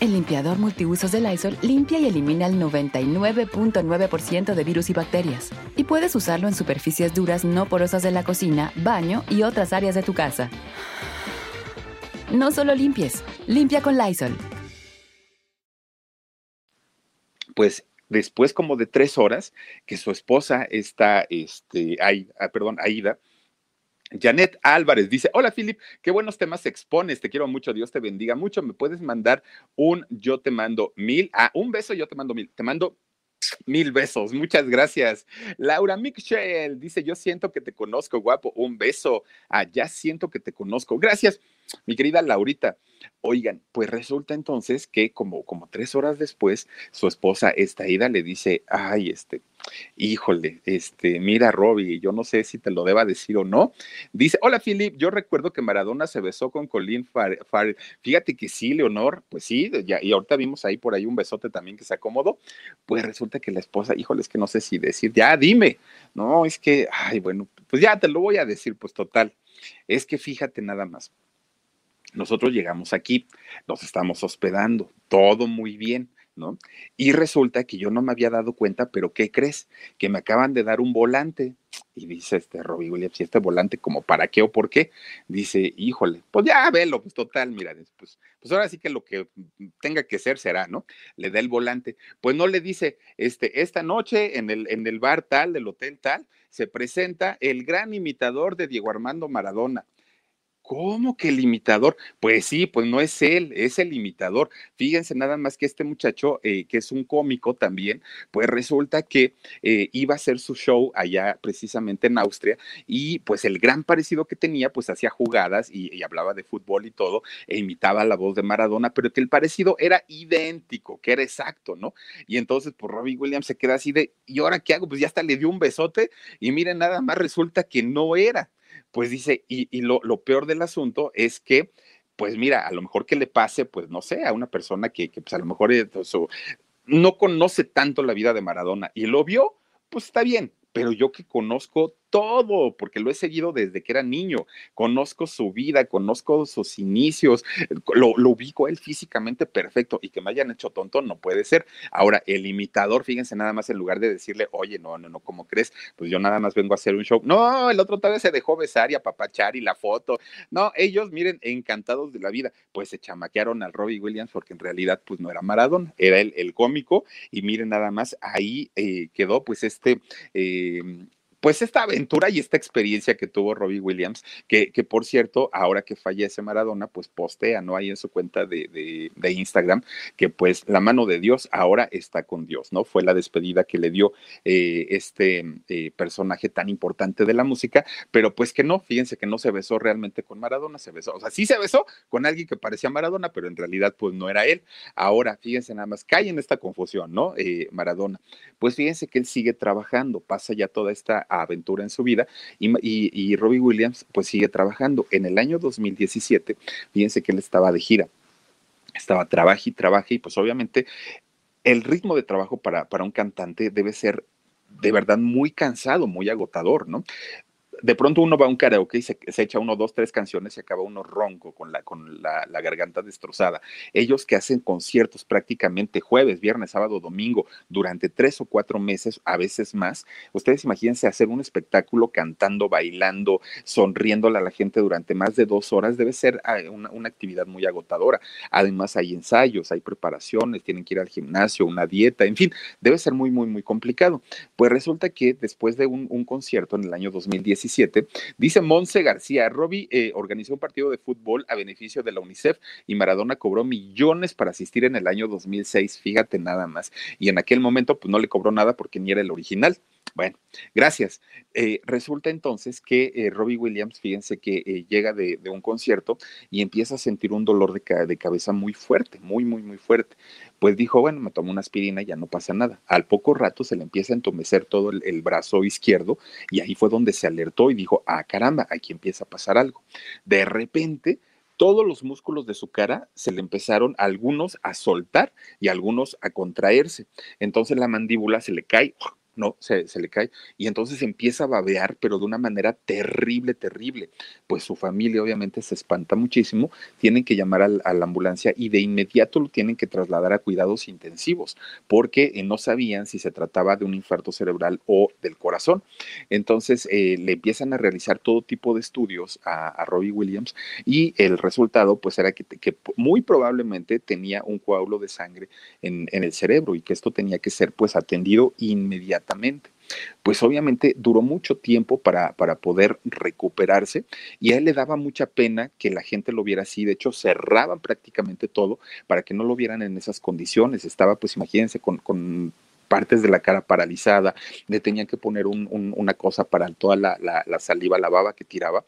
C: El limpiador multiusos de Lysol limpia y elimina el 99.9% de virus y bacterias. Y puedes usarlo en superficies duras no porosas de la cocina, baño y otras áreas de tu casa. No solo limpies, limpia con Lysol.
A: Pues después como de tres horas que su esposa está, este, ah, perdón, Aida, Janet Álvarez dice, hola Philip, qué buenos temas expones, te quiero mucho, Dios te bendiga mucho, me puedes mandar un yo te mando mil, ah, un beso, yo te mando mil, te mando Mil besos, muchas gracias. Laura Michelle dice, yo siento que te conozco, guapo, un beso. Ah, ya siento que te conozco. Gracias, mi querida Laurita. Oigan, pues resulta entonces que como, como tres horas después, su esposa, esta ida, le dice, ay, este, híjole, este, mira, Robbie, yo no sé si te lo deba decir o no. Dice, hola, Philip, yo recuerdo que Maradona se besó con Colin Farrell. Fíjate que sí, Leonor, pues sí, ya, y ahorita vimos ahí por ahí un besote también que se acomodó. Pues resulta que la esposa, híjole, es que no sé si decir, ya, dime. No, es que, ay, bueno, pues ya te lo voy a decir, pues total. Es que fíjate nada más nosotros llegamos aquí, nos estamos hospedando, todo muy bien, ¿no? Y resulta que yo no me había dado cuenta, pero ¿qué crees? Que me acaban de dar un volante. Y dice este Robbie Williams, ¿y este volante como para qué o por qué? Dice, híjole, pues ya velo, pues total, mira, pues, pues ahora sí que lo que tenga que ser será, ¿no? Le da el volante. Pues no le dice, este, esta noche en el, en el bar tal, del hotel tal, se presenta el gran imitador de Diego Armando Maradona ¿Cómo que el imitador? Pues sí, pues no es él, es el imitador. Fíjense nada más que este muchacho, eh, que es un cómico también, pues resulta que eh, iba a hacer su show allá precisamente en Austria y pues el gran parecido que tenía, pues hacía jugadas y, hablaba de fútbol y todo, e imitaba la voz de Maradona, pero que el parecido era idéntico, que era exacto, ¿no? Y entonces, pues Robbie Williams se queda así de, ¿y ahora qué hago? Pues ya hasta le dio un besote y miren, nada más resulta que no era pues dice, y, lo, peor del asunto es que, pues mira, a lo mejor que le pase, pues no sé, a una persona que, pues a lo mejor no conoce tanto la vida de Maradona y lo vio, pues está bien, pero yo que conozco todo, porque lo he seguido desde que era niño, conozco su vida, conozco sus inicios, lo, ubico a él físicamente perfecto y que me hayan hecho tonto no puede ser. Ahora, el imitador, fíjense nada más, en lugar de decirle, oye, no, no, no, ¿cómo crees? Pues yo nada más vengo a hacer un show. No, el otro tal vez se dejó besar y apapachar y la foto. No, ellos, miren, encantados de la vida, pues se chamaquearon al Robbie Williams porque en realidad pues no era Maradona, era el, el cómico y miren nada más, ahí eh, quedó pues este... Eh, pues esta aventura y esta experiencia que tuvo Robbie Williams, que, que por cierto, ahora que fallece Maradona, pues postea, ¿no? Ahí en su cuenta de, de, Instagram, que pues la mano de Dios ahora está con Dios, ¿no? Fue la despedida que le dio eh, este eh, personaje tan importante de la música, pero pues que no, fíjense que no se besó realmente con Maradona, se besó, o sea, sí se besó con alguien que parecía Maradona, pero en realidad pues no era él. Ahora, fíjense nada más, cae en esta confusión, ¿no? Eh, Maradona. Pues fíjense que él sigue trabajando, pasa ya toda esta aventura en su vida y, y, Robbie Williams pues sigue trabajando. En el año 2017, fíjense que él estaba de gira, estaba trabaja y trabaja y pues obviamente el ritmo de trabajo para, para un cantante debe ser de verdad muy cansado, muy agotador, ¿no? De pronto uno va a un karaoke y se, echa uno, dos, tres canciones y acaba uno ronco con, la, con la, garganta destrozada. Ellos que hacen conciertos prácticamente jueves, viernes, sábado, domingo, durante tres o cuatro meses, a veces más, ustedes imagínense hacer un espectáculo cantando, bailando, sonriéndole a la gente durante más de dos horas, debe ser ah, una, actividad muy agotadora. Además hay ensayos, hay preparaciones, tienen que ir al gimnasio, una dieta, en fin, debe ser muy, muy, muy complicado. Pues resulta que después de un, un concierto en el año 2017, dice Monse García, Robbie eh, organizó un partido de fútbol a beneficio de la UNICEF y Maradona cobró millones para asistir en el año 2006, fíjate nada más. Y en aquel momento pues no le cobró nada porque ni era el original. Bueno, gracias. Eh, resulta entonces que eh, Robbie Williams, fíjense que eh, llega de, un concierto y empieza a sentir un dolor de, cabeza muy fuerte, muy, muy, muy fuerte. Pues dijo, bueno, me tomo una aspirina y ya no pasa nada. Al poco rato se le empieza a entumecer todo el, el brazo izquierdo y ahí fue donde se alertó y dijo, ah, caramba, aquí empieza a pasar algo. De repente, todos los músculos de su cara se le empezaron algunos a soltar y algunos a contraerse. Entonces la mandíbula se le cae no, se, le cae. Y entonces empieza a babear, pero de una manera terrible, terrible. Pues su familia obviamente se espanta muchísimo, tienen que llamar a, la ambulancia y de inmediato lo tienen que trasladar a cuidados intensivos, porque eh, no sabían si se trataba de un infarto cerebral o del corazón. Entonces eh, le empiezan a realizar todo tipo de estudios a, Robbie Williams y el resultado pues era que, muy probablemente tenía un coágulo de sangre en, en el cerebro y que esto tenía que ser pues atendido inmediatamente pues obviamente duró mucho tiempo para, para, poder recuperarse y a él le daba mucha pena que la gente lo viera así. De hecho, cerraban prácticamente todo para que no lo vieran en esas condiciones. Estaba, pues imagínense, con, partes de la cara paralizada, le tenían que poner una cosa para toda la, la saliva, la baba que tiraba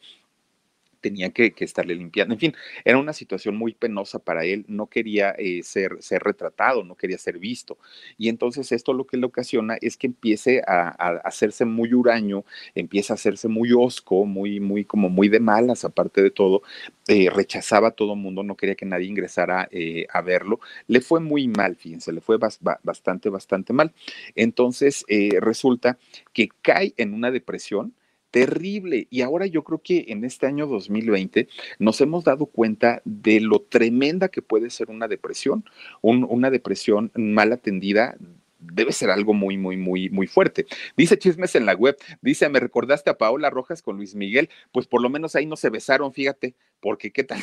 A: tenía que, estarle limpiando. En fin, era una situación muy penosa para él, no quería eh, ser, ser retratado, no quería ser visto. Y entonces esto lo que le ocasiona es que empiece a, hacerse muy huraño, empieza a hacerse muy osco, muy, muy, como muy de malas, aparte de todo, eh, rechazaba a todo mundo, no quería que nadie ingresara eh, a verlo. Le fue muy mal, fíjense, le fue bastante, bastante mal. Entonces resulta que cae en una depresión terrible. Y ahora yo creo que en este año 2020 nos hemos dado cuenta de lo tremenda que puede ser una depresión. una depresión mal atendida debe ser algo muy, muy, muy, muy fuerte. Dice Chismes en la web, dice, me recordaste a Paola Rojas con Luis Miguel, pues por lo menos ahí no se besaron, fíjate, porque qué tal.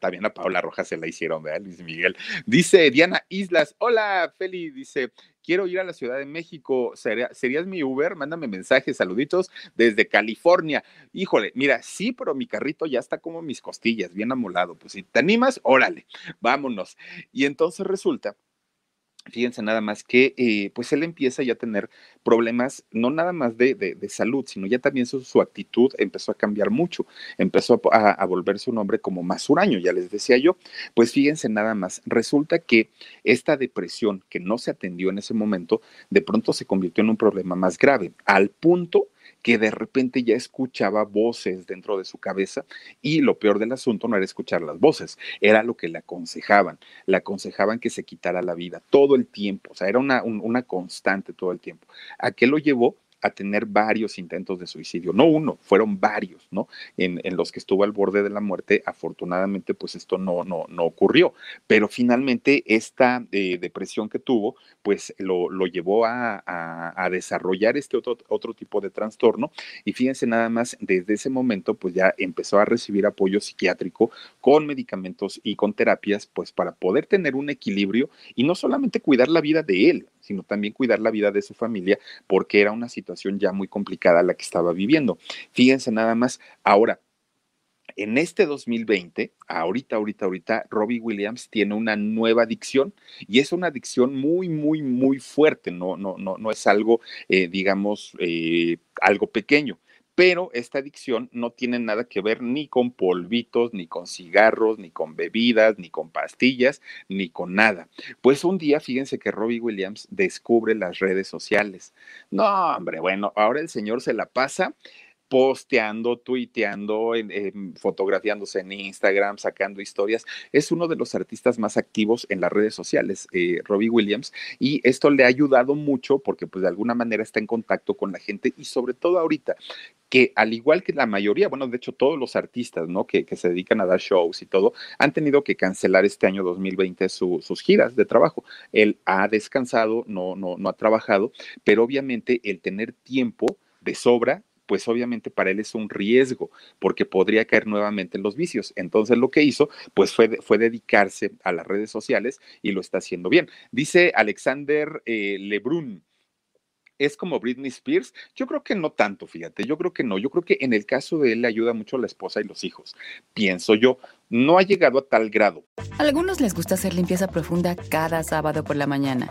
A: También a Paula Rojas se la hicieron, ¿verdad, Luis Miguel? Dice Diana Islas, hola, Feli, dice, quiero ir a la Ciudad de México, ¿serías mi Uber? Mándame mensajes, saluditos desde California. Híjole, mira, sí, pero mi carrito ya está como mis costillas, bien amolado. Pues si te animas, órale, vámonos. Y entonces resulta fíjense nada más que eh, pues él empieza ya a tener problemas, no nada más de, de, salud, sino ya también su, su, actitud empezó a cambiar mucho, empezó a, a, volverse un hombre como más huraño, ya les decía yo, pues fíjense nada más, resulta que esta depresión que no se atendió en ese momento, de pronto se convirtió en un problema más grave, al punto que de repente ya escuchaba voces dentro de su cabeza y lo peor del asunto no era escuchar las voces, era lo que le aconsejaban, le aconsejaban que se quitara la vida todo el tiempo, o sea, era una, una constante todo el tiempo. ¿A qué lo llevó? A tener varios intentos de suicidio, no uno, fueron varios, ¿no? En, los que estuvo al borde de la muerte, afortunadamente, pues esto no, no, no ocurrió, pero finalmente esta eh, depresión que tuvo, pues lo, lo llevó a, a, a, desarrollar este otro, otro tipo de trastorno. Y fíjense nada más, desde ese momento, pues ya empezó a recibir apoyo psiquiátrico con medicamentos y con terapias, pues para poder tener un equilibrio y no solamente cuidar la vida de él, sino también cuidar la vida de su familia, porque era una situación ya muy complicada la que estaba viviendo. Fíjense nada más, ahora, en este 2020, ahorita, ahorita, ahorita, Robbie Williams tiene una nueva adicción y es una adicción muy, muy, muy fuerte, no, no, no, no es algo, eh, digamos, eh, algo pequeño pero esta adicción no tiene nada que ver ni con polvitos, ni con cigarros, ni con bebidas, ni con pastillas, ni con nada. Pues un día, fíjense que Robbie Williams descubre las redes sociales. No, hombre, bueno, ahora el señor se la pasa posteando, tuiteando, fotografiándose en Instagram, sacando historias. Es uno de los artistas más activos en las redes sociales, eh, Robbie Williams, y esto le ha ayudado mucho porque pues de alguna manera está en contacto con la gente y sobre todo ahorita que al igual que la mayoría, bueno, de hecho todos los artistas, ¿no? Que, que se dedican a dar shows y todo, han tenido que cancelar este año 2020 sus giras de trabajo. Él ha descansado, no, no, no ha trabajado, pero obviamente el tener tiempo de sobra pues obviamente para él es un riesgo, porque podría caer nuevamente en los vicios. Entonces lo que hizo, pues fue, fue dedicarse a las redes sociales y lo está haciendo bien. Dice Alexander eh, Lebrun, es como Britney Spears? Yo creo que no tanto, fíjate, yo creo que no, yo creo que en el caso de él le ayuda mucho a la esposa y los hijos. Pienso yo, no ha llegado a tal grado.
C: A algunos les gusta hacer limpieza profunda cada sábado por la mañana.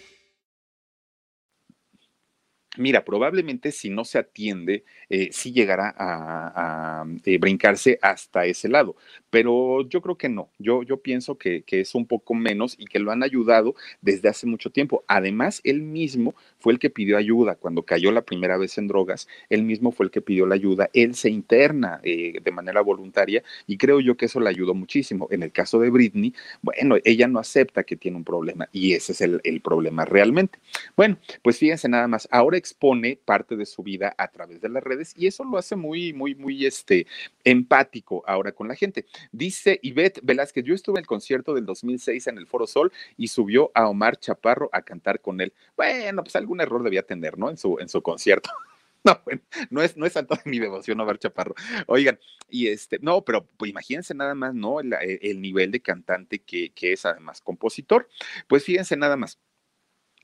A: Mira, probablemente si no se atiende, eh, sí llegará a, eh, brincarse hasta ese lado, pero yo creo que no, yo, yo pienso que, que, es un poco menos y que lo han ayudado desde hace mucho tiempo. Además, él mismo fue el que pidió ayuda cuando cayó la primera vez en drogas, él mismo fue el que pidió la ayuda, él se interna eh, de manera voluntaria y creo yo que eso le ayudó muchísimo. En el caso de Britney, bueno, ella no acepta que tiene un problema y ese es el, el problema realmente. Bueno, pues fíjense nada más, ahora expone parte de su vida a través de las redes y eso lo hace muy, muy, muy este, empático ahora con la gente. Dice Ivette Velázquez, yo estuve en el concierto del 2006 en el Foro Sol y subió a Omar Chaparro a cantar con él. Bueno, pues algún error debía tener, ¿no? En su, en su concierto. No, bueno, no es, no es de mi devoción Omar Chaparro. Oigan, y este, no, pero pues imagínense nada más, ¿no? El, el nivel de cantante que, que, es además compositor. Pues fíjense nada más.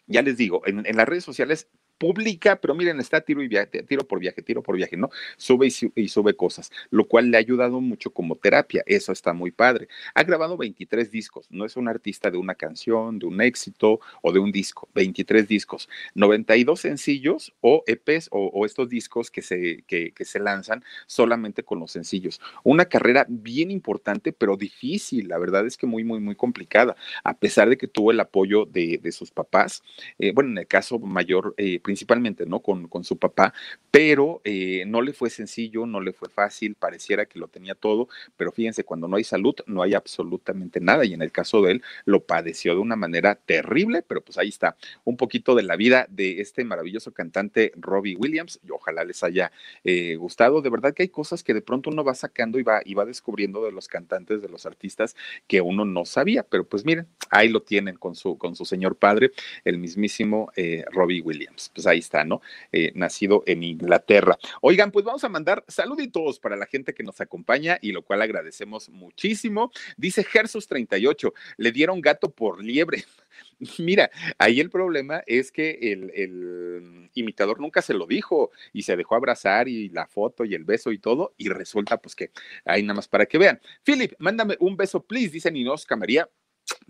A: Ya les digo, en, en las redes sociales publica, pero miren, está tiro y viaje, tiro por viaje, tiro por viaje, ¿no? Sube y, y, sube cosas, lo cual le ha ayudado mucho como terapia, eso está muy padre. Ha grabado 23 discos, no es un artista de una canción, de un éxito o de un disco, 23 discos, 92 sencillos o EPs o, estos discos que se, que se lanzan solamente con los sencillos. Una carrera bien importante, pero difícil, la verdad es que muy, muy, muy complicada, a pesar de que tuvo el apoyo de, de sus papás, eh, bueno, en el caso mayor, eh, principalmente, ¿no? Con, con su papá, pero eh, no le fue sencillo, no le fue fácil, pareciera que lo tenía todo, pero fíjense, cuando no hay salud, no hay absolutamente nada, y en el caso de él, lo padeció de una manera terrible, pero pues ahí está, un poquito de la vida de este maravilloso cantante Robbie Williams, y ojalá les haya eh, gustado, de verdad que hay cosas que de pronto uno va sacando y va, y va descubriendo de los cantantes, de los artistas que uno no sabía, pero pues miren, ahí lo tienen con su, con su señor padre, el mismísimo eh, Robbie Williams. Pues ahí está, ¿no? Eh, nacido en Inglaterra. Oigan, pues vamos a mandar saluditos para la gente que nos acompaña y lo cual agradecemos muchísimo. Dice Gersus 38, le dieron gato por liebre. Mira, ahí el problema es que el, el, imitador nunca se lo dijo y se dejó abrazar y la foto y el beso y todo y resulta pues que ahí nada más para que vean. Philip, mándame un beso, please, dice Ninosca María.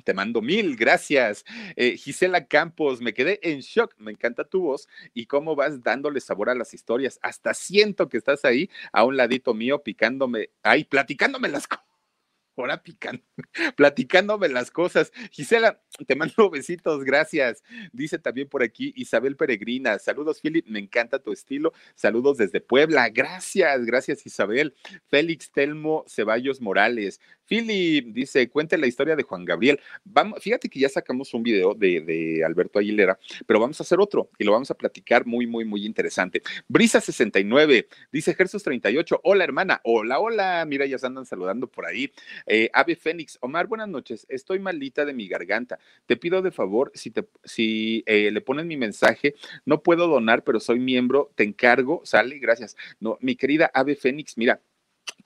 A: Te mando mil, gracias. Eh, Gisela Campos, me quedé en shock, me encanta tu voz y cómo vas dándole sabor a las historias. Hasta siento que estás ahí a un ladito mío picándome, ahí platicándome las cosas ahora picando, platicándome las cosas. Gisela, te mando besitos, gracias. Dice también por aquí Isabel Peregrina. Saludos, Philip, me encanta tu estilo. Saludos desde Puebla. Gracias, gracias, Isabel. Félix Telmo Ceballos Morales. Philip dice, cuente la historia de Juan Gabriel. Vamos, fíjate que ya sacamos un video de, Alberto Aguilera, pero vamos a hacer otro y lo vamos a platicar muy, muy, muy interesante. Brisa 69, dice Jesús 38, hola hermana, hola, hola, mira, ya se andan saludando por ahí. Eh, Ave Fénix, Omar, buenas noches, estoy malita de mi garganta. Te pido de favor, si, te, si eh, le pones mi mensaje, no puedo donar, pero soy miembro, te encargo, sale, gracias. No, mi querida Ave Fénix, mira,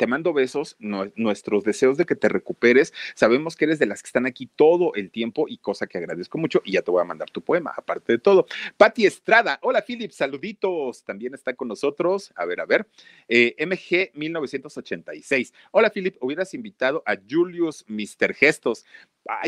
A: te mando besos, nuestros deseos de que te recuperes. Sabemos que eres de las que están aquí todo el tiempo y cosa que agradezco mucho y ya te voy a mandar tu poema, aparte de todo. Patti Estrada, hola Philip, saluditos, también está con nosotros. A ver, a ver, eh, MG 1986. Hola Philip, hubieras invitado a Julius Mr. Gestos.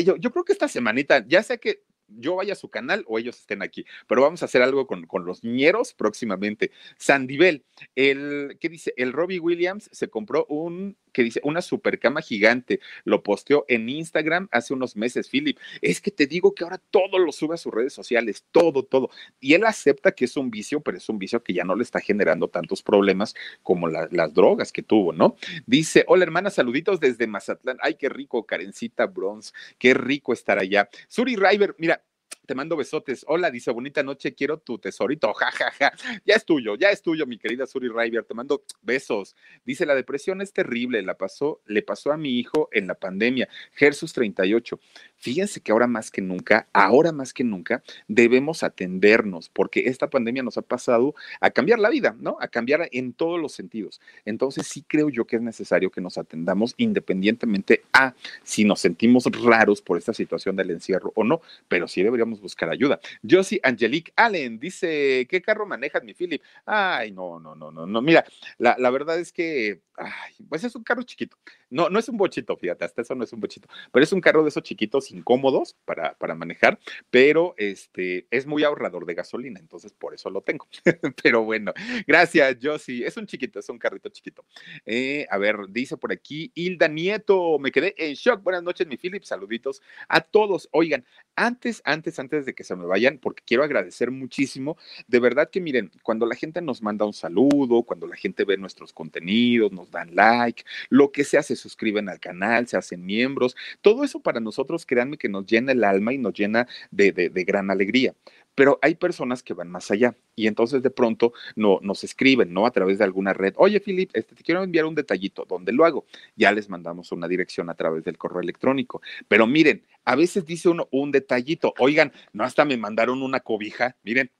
A: yo, yo creo que esta semanita, ya sé que yo vaya a su canal o ellos estén aquí. Pero vamos a hacer algo con, con los ñeros próximamente. Sandivel, el, ¿qué dice? El Robbie Williams se compró un que dice una super cama gigante. Lo posteó en Instagram hace unos meses, Philip. Es que te digo que ahora todo lo sube a sus redes sociales, todo, todo. Y él acepta que es un vicio, pero es un vicio que ya no le está generando tantos problemas como la, las drogas que tuvo, ¿no? Dice, hola hermana, saluditos desde Mazatlán. Ay, qué rico, Karencita Bronze, qué rico estar allá. Suri River, mira, te mando besotes. Hola, dice, bonita noche, quiero tu tesorito. Ja, ja, ja. Ya es tuyo, ya es tuyo, mi querida Suri River. Te mando besos. Dice, la depresión es terrible, la pasó, le pasó a mi hijo en la pandemia. Gersus 38. Fíjense que ahora más que nunca, ahora más que nunca, debemos atendernos, porque esta pandemia nos ha pasado a cambiar la vida, ¿no? A cambiar en todos los sentidos. Entonces sí creo yo que es necesario que nos atendamos independientemente a si nos sentimos raros por esta situación del encierro o no, pero sí deberíamos buscar ayuda. Josie Angelique Allen dice, ¿qué carro manejas, mi Philip? Ay, no, no, no, no, no. Mira, la, la verdad es que, ay, pues es un carro chiquito. No, no es un bochito, fíjate, hasta eso no es un bochito, pero es un carro de esos chiquitos incómodos para, para manejar, pero este es muy ahorrador de gasolina, entonces por eso lo tengo. pero bueno, gracias, Josie. Es un chiquito, es un carrito chiquito. Eh, a ver, dice por aquí Hilda Nieto, me quedé en shock. Buenas noches, mi Philip, saluditos a todos. Oigan, antes, antes, antes de que se me vayan, porque quiero agradecer muchísimo, de verdad que miren, cuando la gente nos manda un saludo, cuando la gente ve nuestros contenidos, nos dan like, lo que se hace suscriben al canal, se hacen miembros. Todo eso para nosotros, créanme que nos llena el alma y nos llena de, de, gran alegría. Pero hay personas que van más allá y entonces de pronto no, nos escriben, ¿no? A través de alguna red. Oye, Philip, este, te quiero enviar un detallito. ¿Dónde lo hago? Ya les mandamos una dirección a través del correo electrónico. Pero miren, a veces dice uno un detallito. Oigan, no hasta me mandaron una cobija. Miren,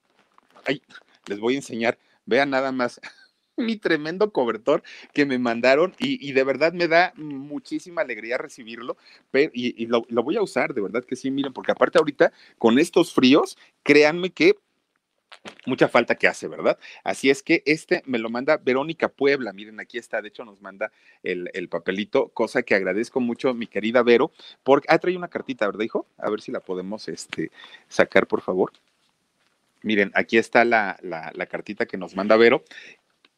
A: ay, les voy a enseñar. Vean nada más mi tremendo cobertor que me mandaron y, y, de verdad me da muchísima alegría recibirlo pero, y, y lo, lo, voy a usar, de verdad que sí, miren, porque aparte ahorita con estos fríos, créanme que mucha falta que hace, ¿verdad? Así es que este me lo manda Verónica Puebla, miren, aquí está, de hecho nos manda el, el papelito, cosa que agradezco mucho, mi querida Vero, porque, ah, trae una cartita, ¿verdad, hijo? A ver si la podemos este, sacar, por favor. Miren, aquí está la, la, la, cartita que nos manda Vero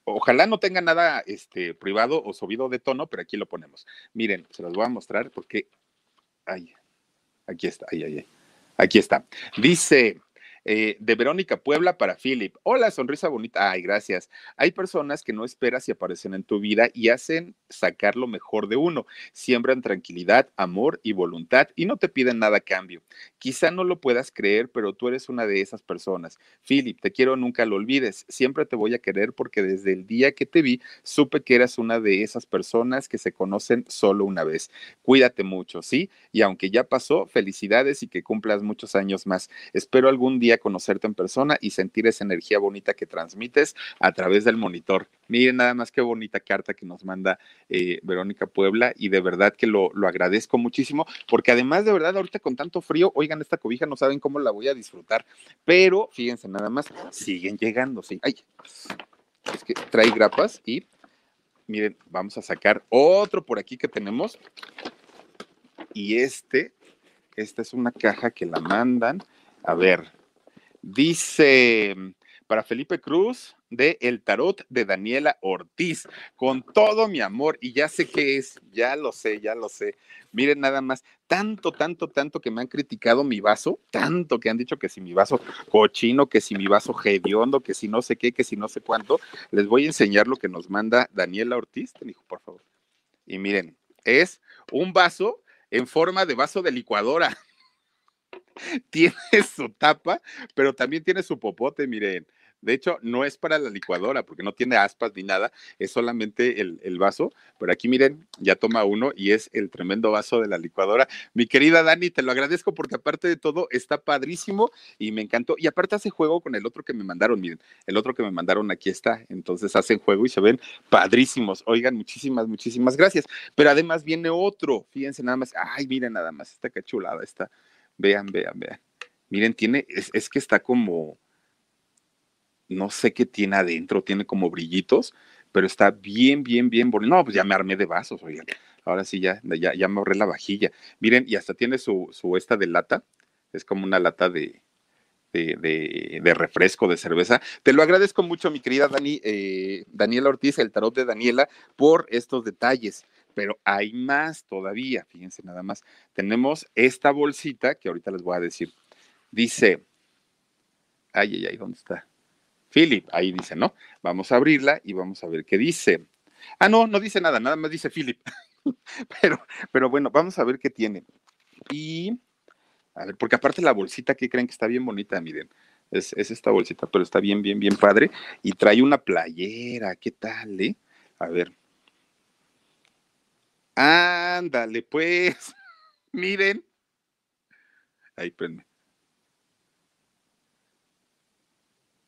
A: ojalá no tenga nada este, privado o subido de tono, pero aquí lo ponemos. Miren, se los voy a mostrar porque, ay, aquí está, ay, ay, ay, aquí está. Dice, Eh, de Verónica Puebla para Philip. Hola, sonrisa bonita. Ay, gracias. Hay personas que no esperas y aparecen en tu vida y hacen sacar lo mejor de uno. Siembran tranquilidad, amor y voluntad y no te piden nada a cambio. Quizá no lo puedas creer, pero tú eres una de esas personas. Philip, te quiero, nunca lo olvides. Siempre te voy a querer porque desde el día que te vi, supe que eras una de esas personas que se conocen solo una vez. Cuídate mucho, ¿sí? Y aunque ya pasó, felicidades y que cumplas muchos años más. Espero algún día conocerte en persona y sentir esa energía bonita que transmites a través del monitor. Miren nada más qué bonita carta que nos manda eh, Verónica Puebla y de verdad que lo, lo agradezco muchísimo porque además de verdad ahorita con tanto frío, oigan esta cobija, no saben cómo la voy a disfrutar, pero fíjense nada más, siguen llegando, sí. Ay, es que trae grapas y miren, vamos a sacar otro por aquí que tenemos y este, esta es una caja que la mandan. A ver, Dice para Felipe Cruz de El Tarot de Daniela Ortiz, con todo mi amor, y ya sé qué es, ya lo sé, ya lo sé. Miren nada más, tanto, tanto, tanto que me han criticado mi vaso, tanto que han dicho que si mi vaso cochino, que si mi vaso hediondo, que si no sé qué, que si no sé cuánto, les voy a enseñar lo que nos manda Daniela Ortiz, te dijo, por favor. Y miren, es un vaso en forma de vaso de licuadora. tiene su tapa, pero también tiene su popote, miren. De hecho, no es para la licuadora porque no tiene aspas ni nada, es solamente el, vaso. Pero aquí miren, ya toma uno y es el tremendo vaso de la licuadora. Mi querida Dani, te lo agradezco porque aparte de todo está padrísimo y me encantó. Y aparte hace juego con el otro que me mandaron, miren, el otro que me mandaron aquí está. Entonces hacen juego y se ven padrísimos. Oigan, muchísimas, muchísimas gracias. Pero además viene otro, fíjense nada más. Ay, miren nada más, esta cachulada, está Vean, vean, vean. Miren, tiene, es, que está como, no sé qué tiene adentro, tiene como brillitos, pero está bien, bien, bien bonito. No, pues ya me armé de vasos, oigan. Ahora sí, ya, ya, ya me ahorré la vajilla. Miren, y hasta tiene su, su esta de lata. Es como una lata de, de, de, refresco, de cerveza. Te lo agradezco mucho, mi querida Dani, eh, Daniela Ortiz, el tarot de Daniela, por estos detalles pero hay más todavía, fíjense nada más. Tenemos esta bolsita que ahorita les voy a decir. Dice, ay, ay, ay, ¿dónde está? Philip, ahí dice, ¿no? Vamos a abrirla y vamos a ver qué dice. Ah, no, no dice nada, nada más dice Philip. pero, pero bueno, vamos a ver qué tiene. Y, a ver, porque aparte la bolsita que creen que está bien bonita, miren. Es, es, esta bolsita, pero está bien, bien, bien padre. Y trae una playera, ¿qué tal, eh? A ver, Ándale, pues. Miren. Ahí, prende.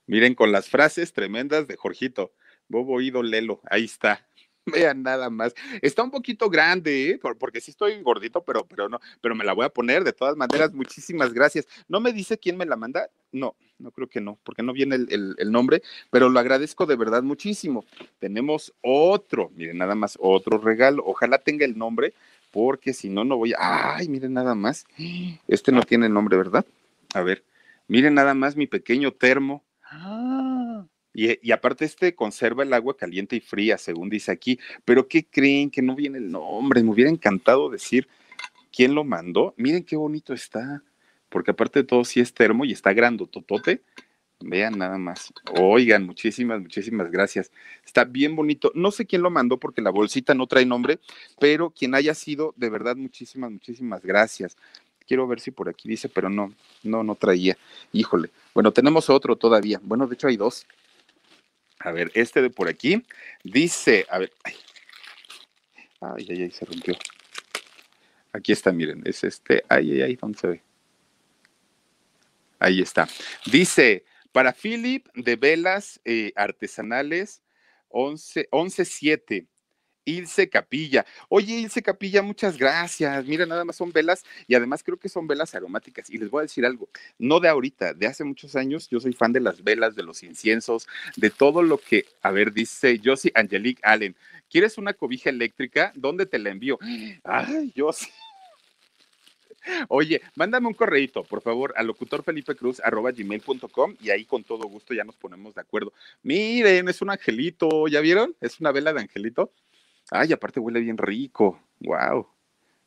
A: Miren con las frases tremendas de Jorgito. Bobo oído Lelo. Ahí está. Vean nada más. Está un poquito grande, ¿eh? porque sí estoy gordito, pero, pero no, pero me la voy a poner de todas maneras. Muchísimas gracias. ¿No me dice quién me la manda? No, no creo que no, porque no viene el, nombre, pero lo agradezco de verdad muchísimo. Tenemos otro, miren, nada más, otro regalo. Ojalá tenga el nombre, porque si no, no voy a. Ay, miren nada más. Este no tiene nombre, ¿verdad? A ver, miren nada más mi pequeño termo. Ah, y, aparte este conserva el agua caliente y fría, según dice aquí. Pero ¿qué creen? Que no viene el nombre. Me hubiera encantado decir quién lo mandó. Miren qué bonito está. Porque aparte de todo, sí es termo y está totote. Vean nada más. Oigan, muchísimas, muchísimas gracias. Está bien bonito. No sé quién lo mandó porque la bolsita no trae nombre, pero quien haya sido, de verdad, muchísimas, muchísimas gracias. Quiero ver si por aquí dice, pero no, no, no traía. Híjole. Bueno, tenemos otro todavía. Bueno, de hecho hay dos. A ver, este de por aquí dice, a ver, ay, ay, ay, se rompió. Aquí está, miren, es este, ay, ay, ay, ¿dónde se ve? Ahí está. Dice, para Philip de velas eh, artesanales 11, 11.7. Ilse Capilla. Oye, Ilse Capilla, muchas gracias. Mira, nada más son velas y además creo que son velas aromáticas. Y les voy a decir algo, no de ahorita, de hace muchos años, yo soy fan de las velas, de los inciensos, de todo lo que, a ver, dice Josie Angelique Allen, ¿quieres una cobija eléctrica? ¿Dónde te la envío? Ay, Josie. Oye, mándame un correíto, por favor, a locutorfelipecruz.com y ahí con todo gusto ya nos ponemos de acuerdo. Miren, es un angelito, ¿ya vieron? Es una vela de angelito. Ay, aparte huele bien rico. Wow.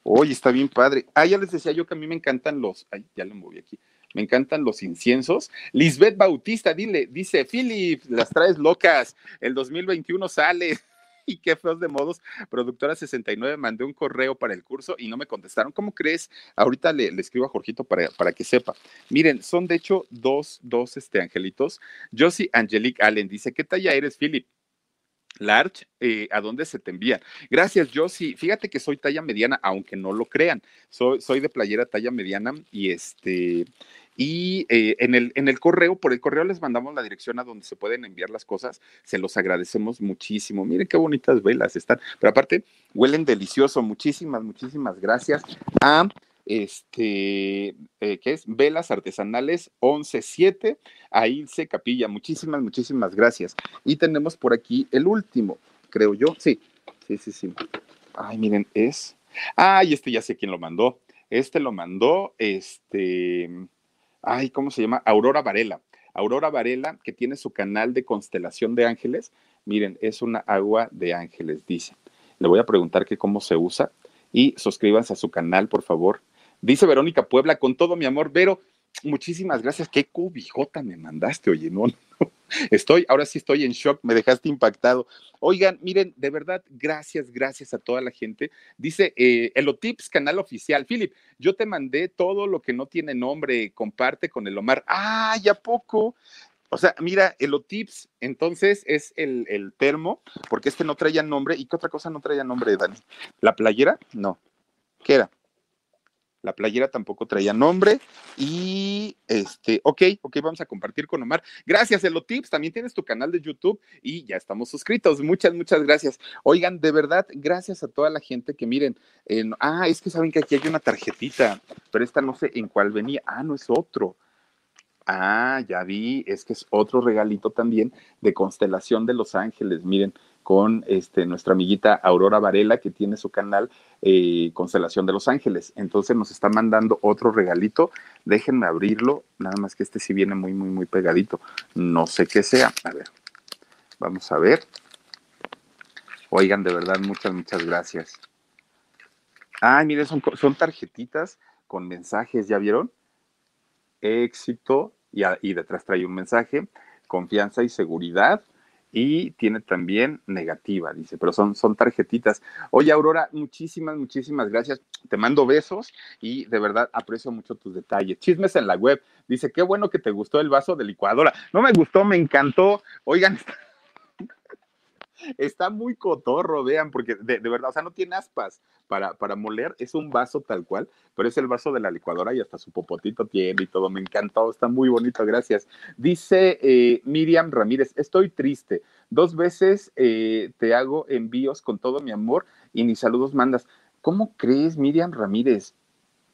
A: Oye, está bien padre. Ah, ya les decía yo que a mí me encantan los. Ay, ya lo moví aquí. me encantan los inciensos. Lisbeth Bautista, dile, dice, Philip, las traes locas, el 2021 sale. Y qué feos de modos. Productora 69, mandé un correo para el curso y no me contestaron. ¿Cómo crees? Ahorita le, escribo a Jorgito para, para, que sepa. Miren, son de hecho dos, dos este, angelitos. Josie Angelique Allen dice, ¿qué talla eres, Philip? Large, eh, ¿a dónde se te envía? Gracias, Josie. Fíjate que soy talla mediana, aunque no lo crean. Soy, soy de playera talla mediana y este, y eh, en, el, en el correo, por el correo les mandamos la dirección a donde se pueden enviar las cosas. Se los agradecemos muchísimo. Miren qué bonitas velas están. Pero aparte, huelen delicioso. Muchísimas, muchísimas gracias a este, eh, ¿qué es? Velas Artesanales 117 a Ilse Capilla. Muchísimas, muchísimas gracias. Y tenemos por aquí el último, creo yo. Sí, sí, sí, sí. Ay, miren, es. Ay, este ya sé quién lo mandó. Este lo mandó, este ay, ¿cómo se llama? Aurora Varela. Aurora Varela, que tiene su canal de constelación de ángeles. Miren, es una agua de ángeles, dice. Le voy a preguntar que cómo se usa y suscríbanse a su canal, por favor. Dice Verónica Puebla, con todo mi amor, Vero, muchísimas gracias. Qué cubijota me mandaste, oye, no, no. Estoy, ahora sí estoy en shock, me dejaste impactado. Oigan, miren, de verdad, gracias, gracias a toda la gente. Dice eh, Elotips, canal oficial. Philip, yo te mandé todo lo que no tiene nombre, comparte con el Omar. Ah, ya poco. O sea, mira, Elotips, entonces es el, el termo, porque este no traía nombre. ¿Y qué otra cosa no traía nombre, Dani? ¿La playera? No. ¿Qué era? La playera tampoco traía nombre. Y este, ok, ok, vamos a compartir con Omar. Gracias, Elotips. También tienes tu canal de YouTube y ya estamos suscritos. Muchas, muchas gracias. Oigan, de verdad, gracias a toda la gente que miren. ah, es que saben que aquí hay una tarjetita, pero esta no sé en cuál venía. Ah, no es otro. Ah, ya vi, es que es otro regalito también de Constelación de Los Ángeles. Miren, con este, nuestra amiguita Aurora Varela, que tiene su canal eh, Constelación de Los Ángeles. Entonces nos está mandando otro regalito. Déjenme abrirlo, nada más que este sí viene muy, muy, muy pegadito. No sé qué sea. A ver, vamos a ver. Oigan, de verdad, muchas, muchas gracias. Ay, miren, son, son tarjetitas con mensajes, ¿ya vieron? Éxito, y, y detrás trae un mensaje, confianza y seguridad y tiene también negativa, dice, pero son, son tarjetitas. Oye, Aurora, muchísimas, muchísimas gracias. Te mando besos y de verdad aprecio mucho tus detalles. Chismes en la web. Dice, qué bueno que te gustó el vaso de licuadora. No me gustó, me encantó. Oigan, Está muy cotorro, vean, porque de, verdad, o sea, no tiene aspas para, para moler, es un vaso tal cual, pero es el vaso de la licuadora y hasta su popotito tiene y todo, me encantó, está muy bonito, gracias. Dice eh, Miriam Ramírez, estoy triste, dos veces eh, te hago envíos con todo mi amor y ni saludos mandas. ¿Cómo crees, Miriam Ramírez?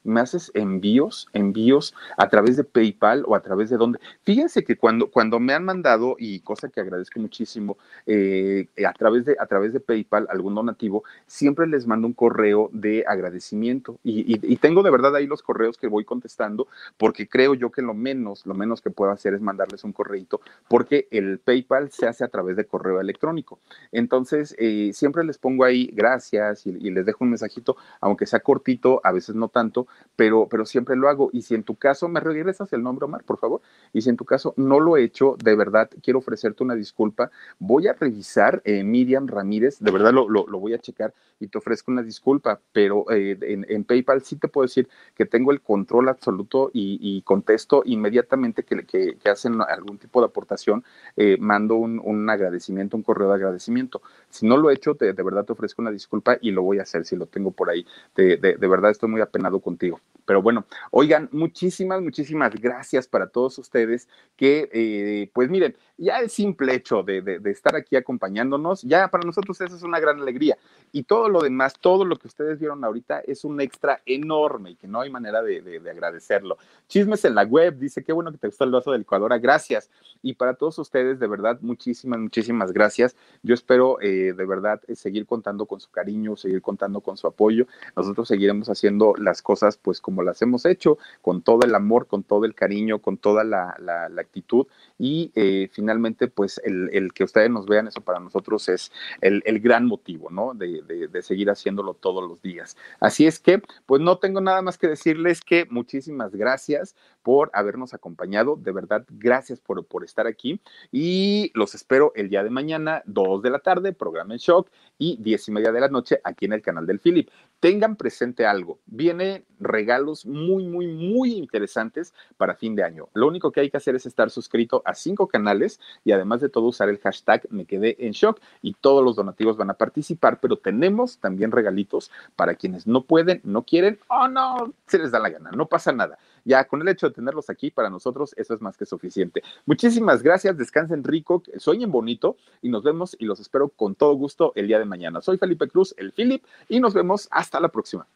A: Me haces envíos, envíos a través de PayPal o a través de dónde. Fíjense que cuando, cuando me han mandado, y cosa que agradezco muchísimo, eh, a, través de, a través de PayPal, algún donativo, siempre les mando un correo de agradecimiento. Y, y, tengo de verdad ahí los correos que voy contestando, porque creo yo que lo menos, lo menos que puedo hacer es mandarles un correito, porque el PayPal se hace a través de correo electrónico. Entonces, eh, siempre les pongo ahí gracias y, y les dejo un mensajito, aunque sea cortito, a veces no tanto, pero, pero siempre lo hago. Y si en tu caso, me regresas el nombre, Omar, por favor. Y si en tu caso no lo he hecho, de verdad, quiero ofrecerte una disculpa. Voy a revisar, eh, Miriam Ramírez, de verdad lo, lo, voy a checar y te ofrezco una disculpa, pero eh, en, PayPal sí te puedo decir que tengo el control absoluto y, contesto inmediatamente que, que, hacen algún tipo de aportación, eh, mando un, un, agradecimiento, un correo de agradecimiento. Si no lo he hecho, de, de, verdad te ofrezco una disculpa y lo voy a hacer si lo tengo por ahí. de, de, de verdad estoy muy apenado contigo pero bueno, oigan, muchísimas, muchísimas gracias para todos ustedes que, eh, pues miren, ya el simple hecho de, estar aquí acompañándonos, ya para nosotros eso es una gran alegría. Y todo lo demás, todo lo que ustedes vieron ahorita es un extra enorme y que no hay manera de, agradecerlo. Chismes en la web, dice, qué bueno que te gustó el vaso del Ecuador, gracias. Y para todos ustedes, de verdad, muchísimas, muchísimas gracias. Yo espero eh, de verdad seguir contando con su cariño, seguir contando con su apoyo. Nosotros seguiremos haciendo las cosas pues como las hemos hecho, con todo el amor, con todo el cariño, con toda la, actitud y eh, finalmente pues el, que ustedes nos vean, eso para nosotros es el, gran motivo, ¿no? De, de, seguir haciéndolo todos los días. Así es que pues no tengo nada más que decirles que muchísimas gracias por habernos acompañado. De verdad, gracias por, por estar aquí y los espero el día de mañana, 2 de la tarde, programa en shock y 10 y media de la noche aquí en el canal del Philip. Tengan presente algo, vienen regalos muy, muy, muy interesantes para fin de año. Lo único que hay que hacer es estar suscrito a cinco canales y además de todo usar el hashtag me quedé en shock y todos los donativos van a participar, pero tenemos también regalitos para quienes no pueden, no quieren o no se les da la gana, no pasa nada. Ya con el hecho de tenerlos aquí, para nosotros eso es más que suficiente. Muchísimas gracias, descansen rico, sueñen bonito y nos vemos y los espero con todo gusto el día de mañana. Soy Felipe Cruz, el Philip, y nos vemos hasta la próxima.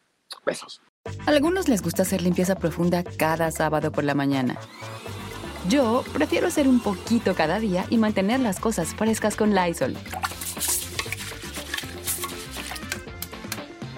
A: Besos.
C: A algunos les gusta hacer limpieza profunda cada sábado por la mañana. Yo prefiero hacer un poquito cada día y mantener las cosas frescas con Lysol.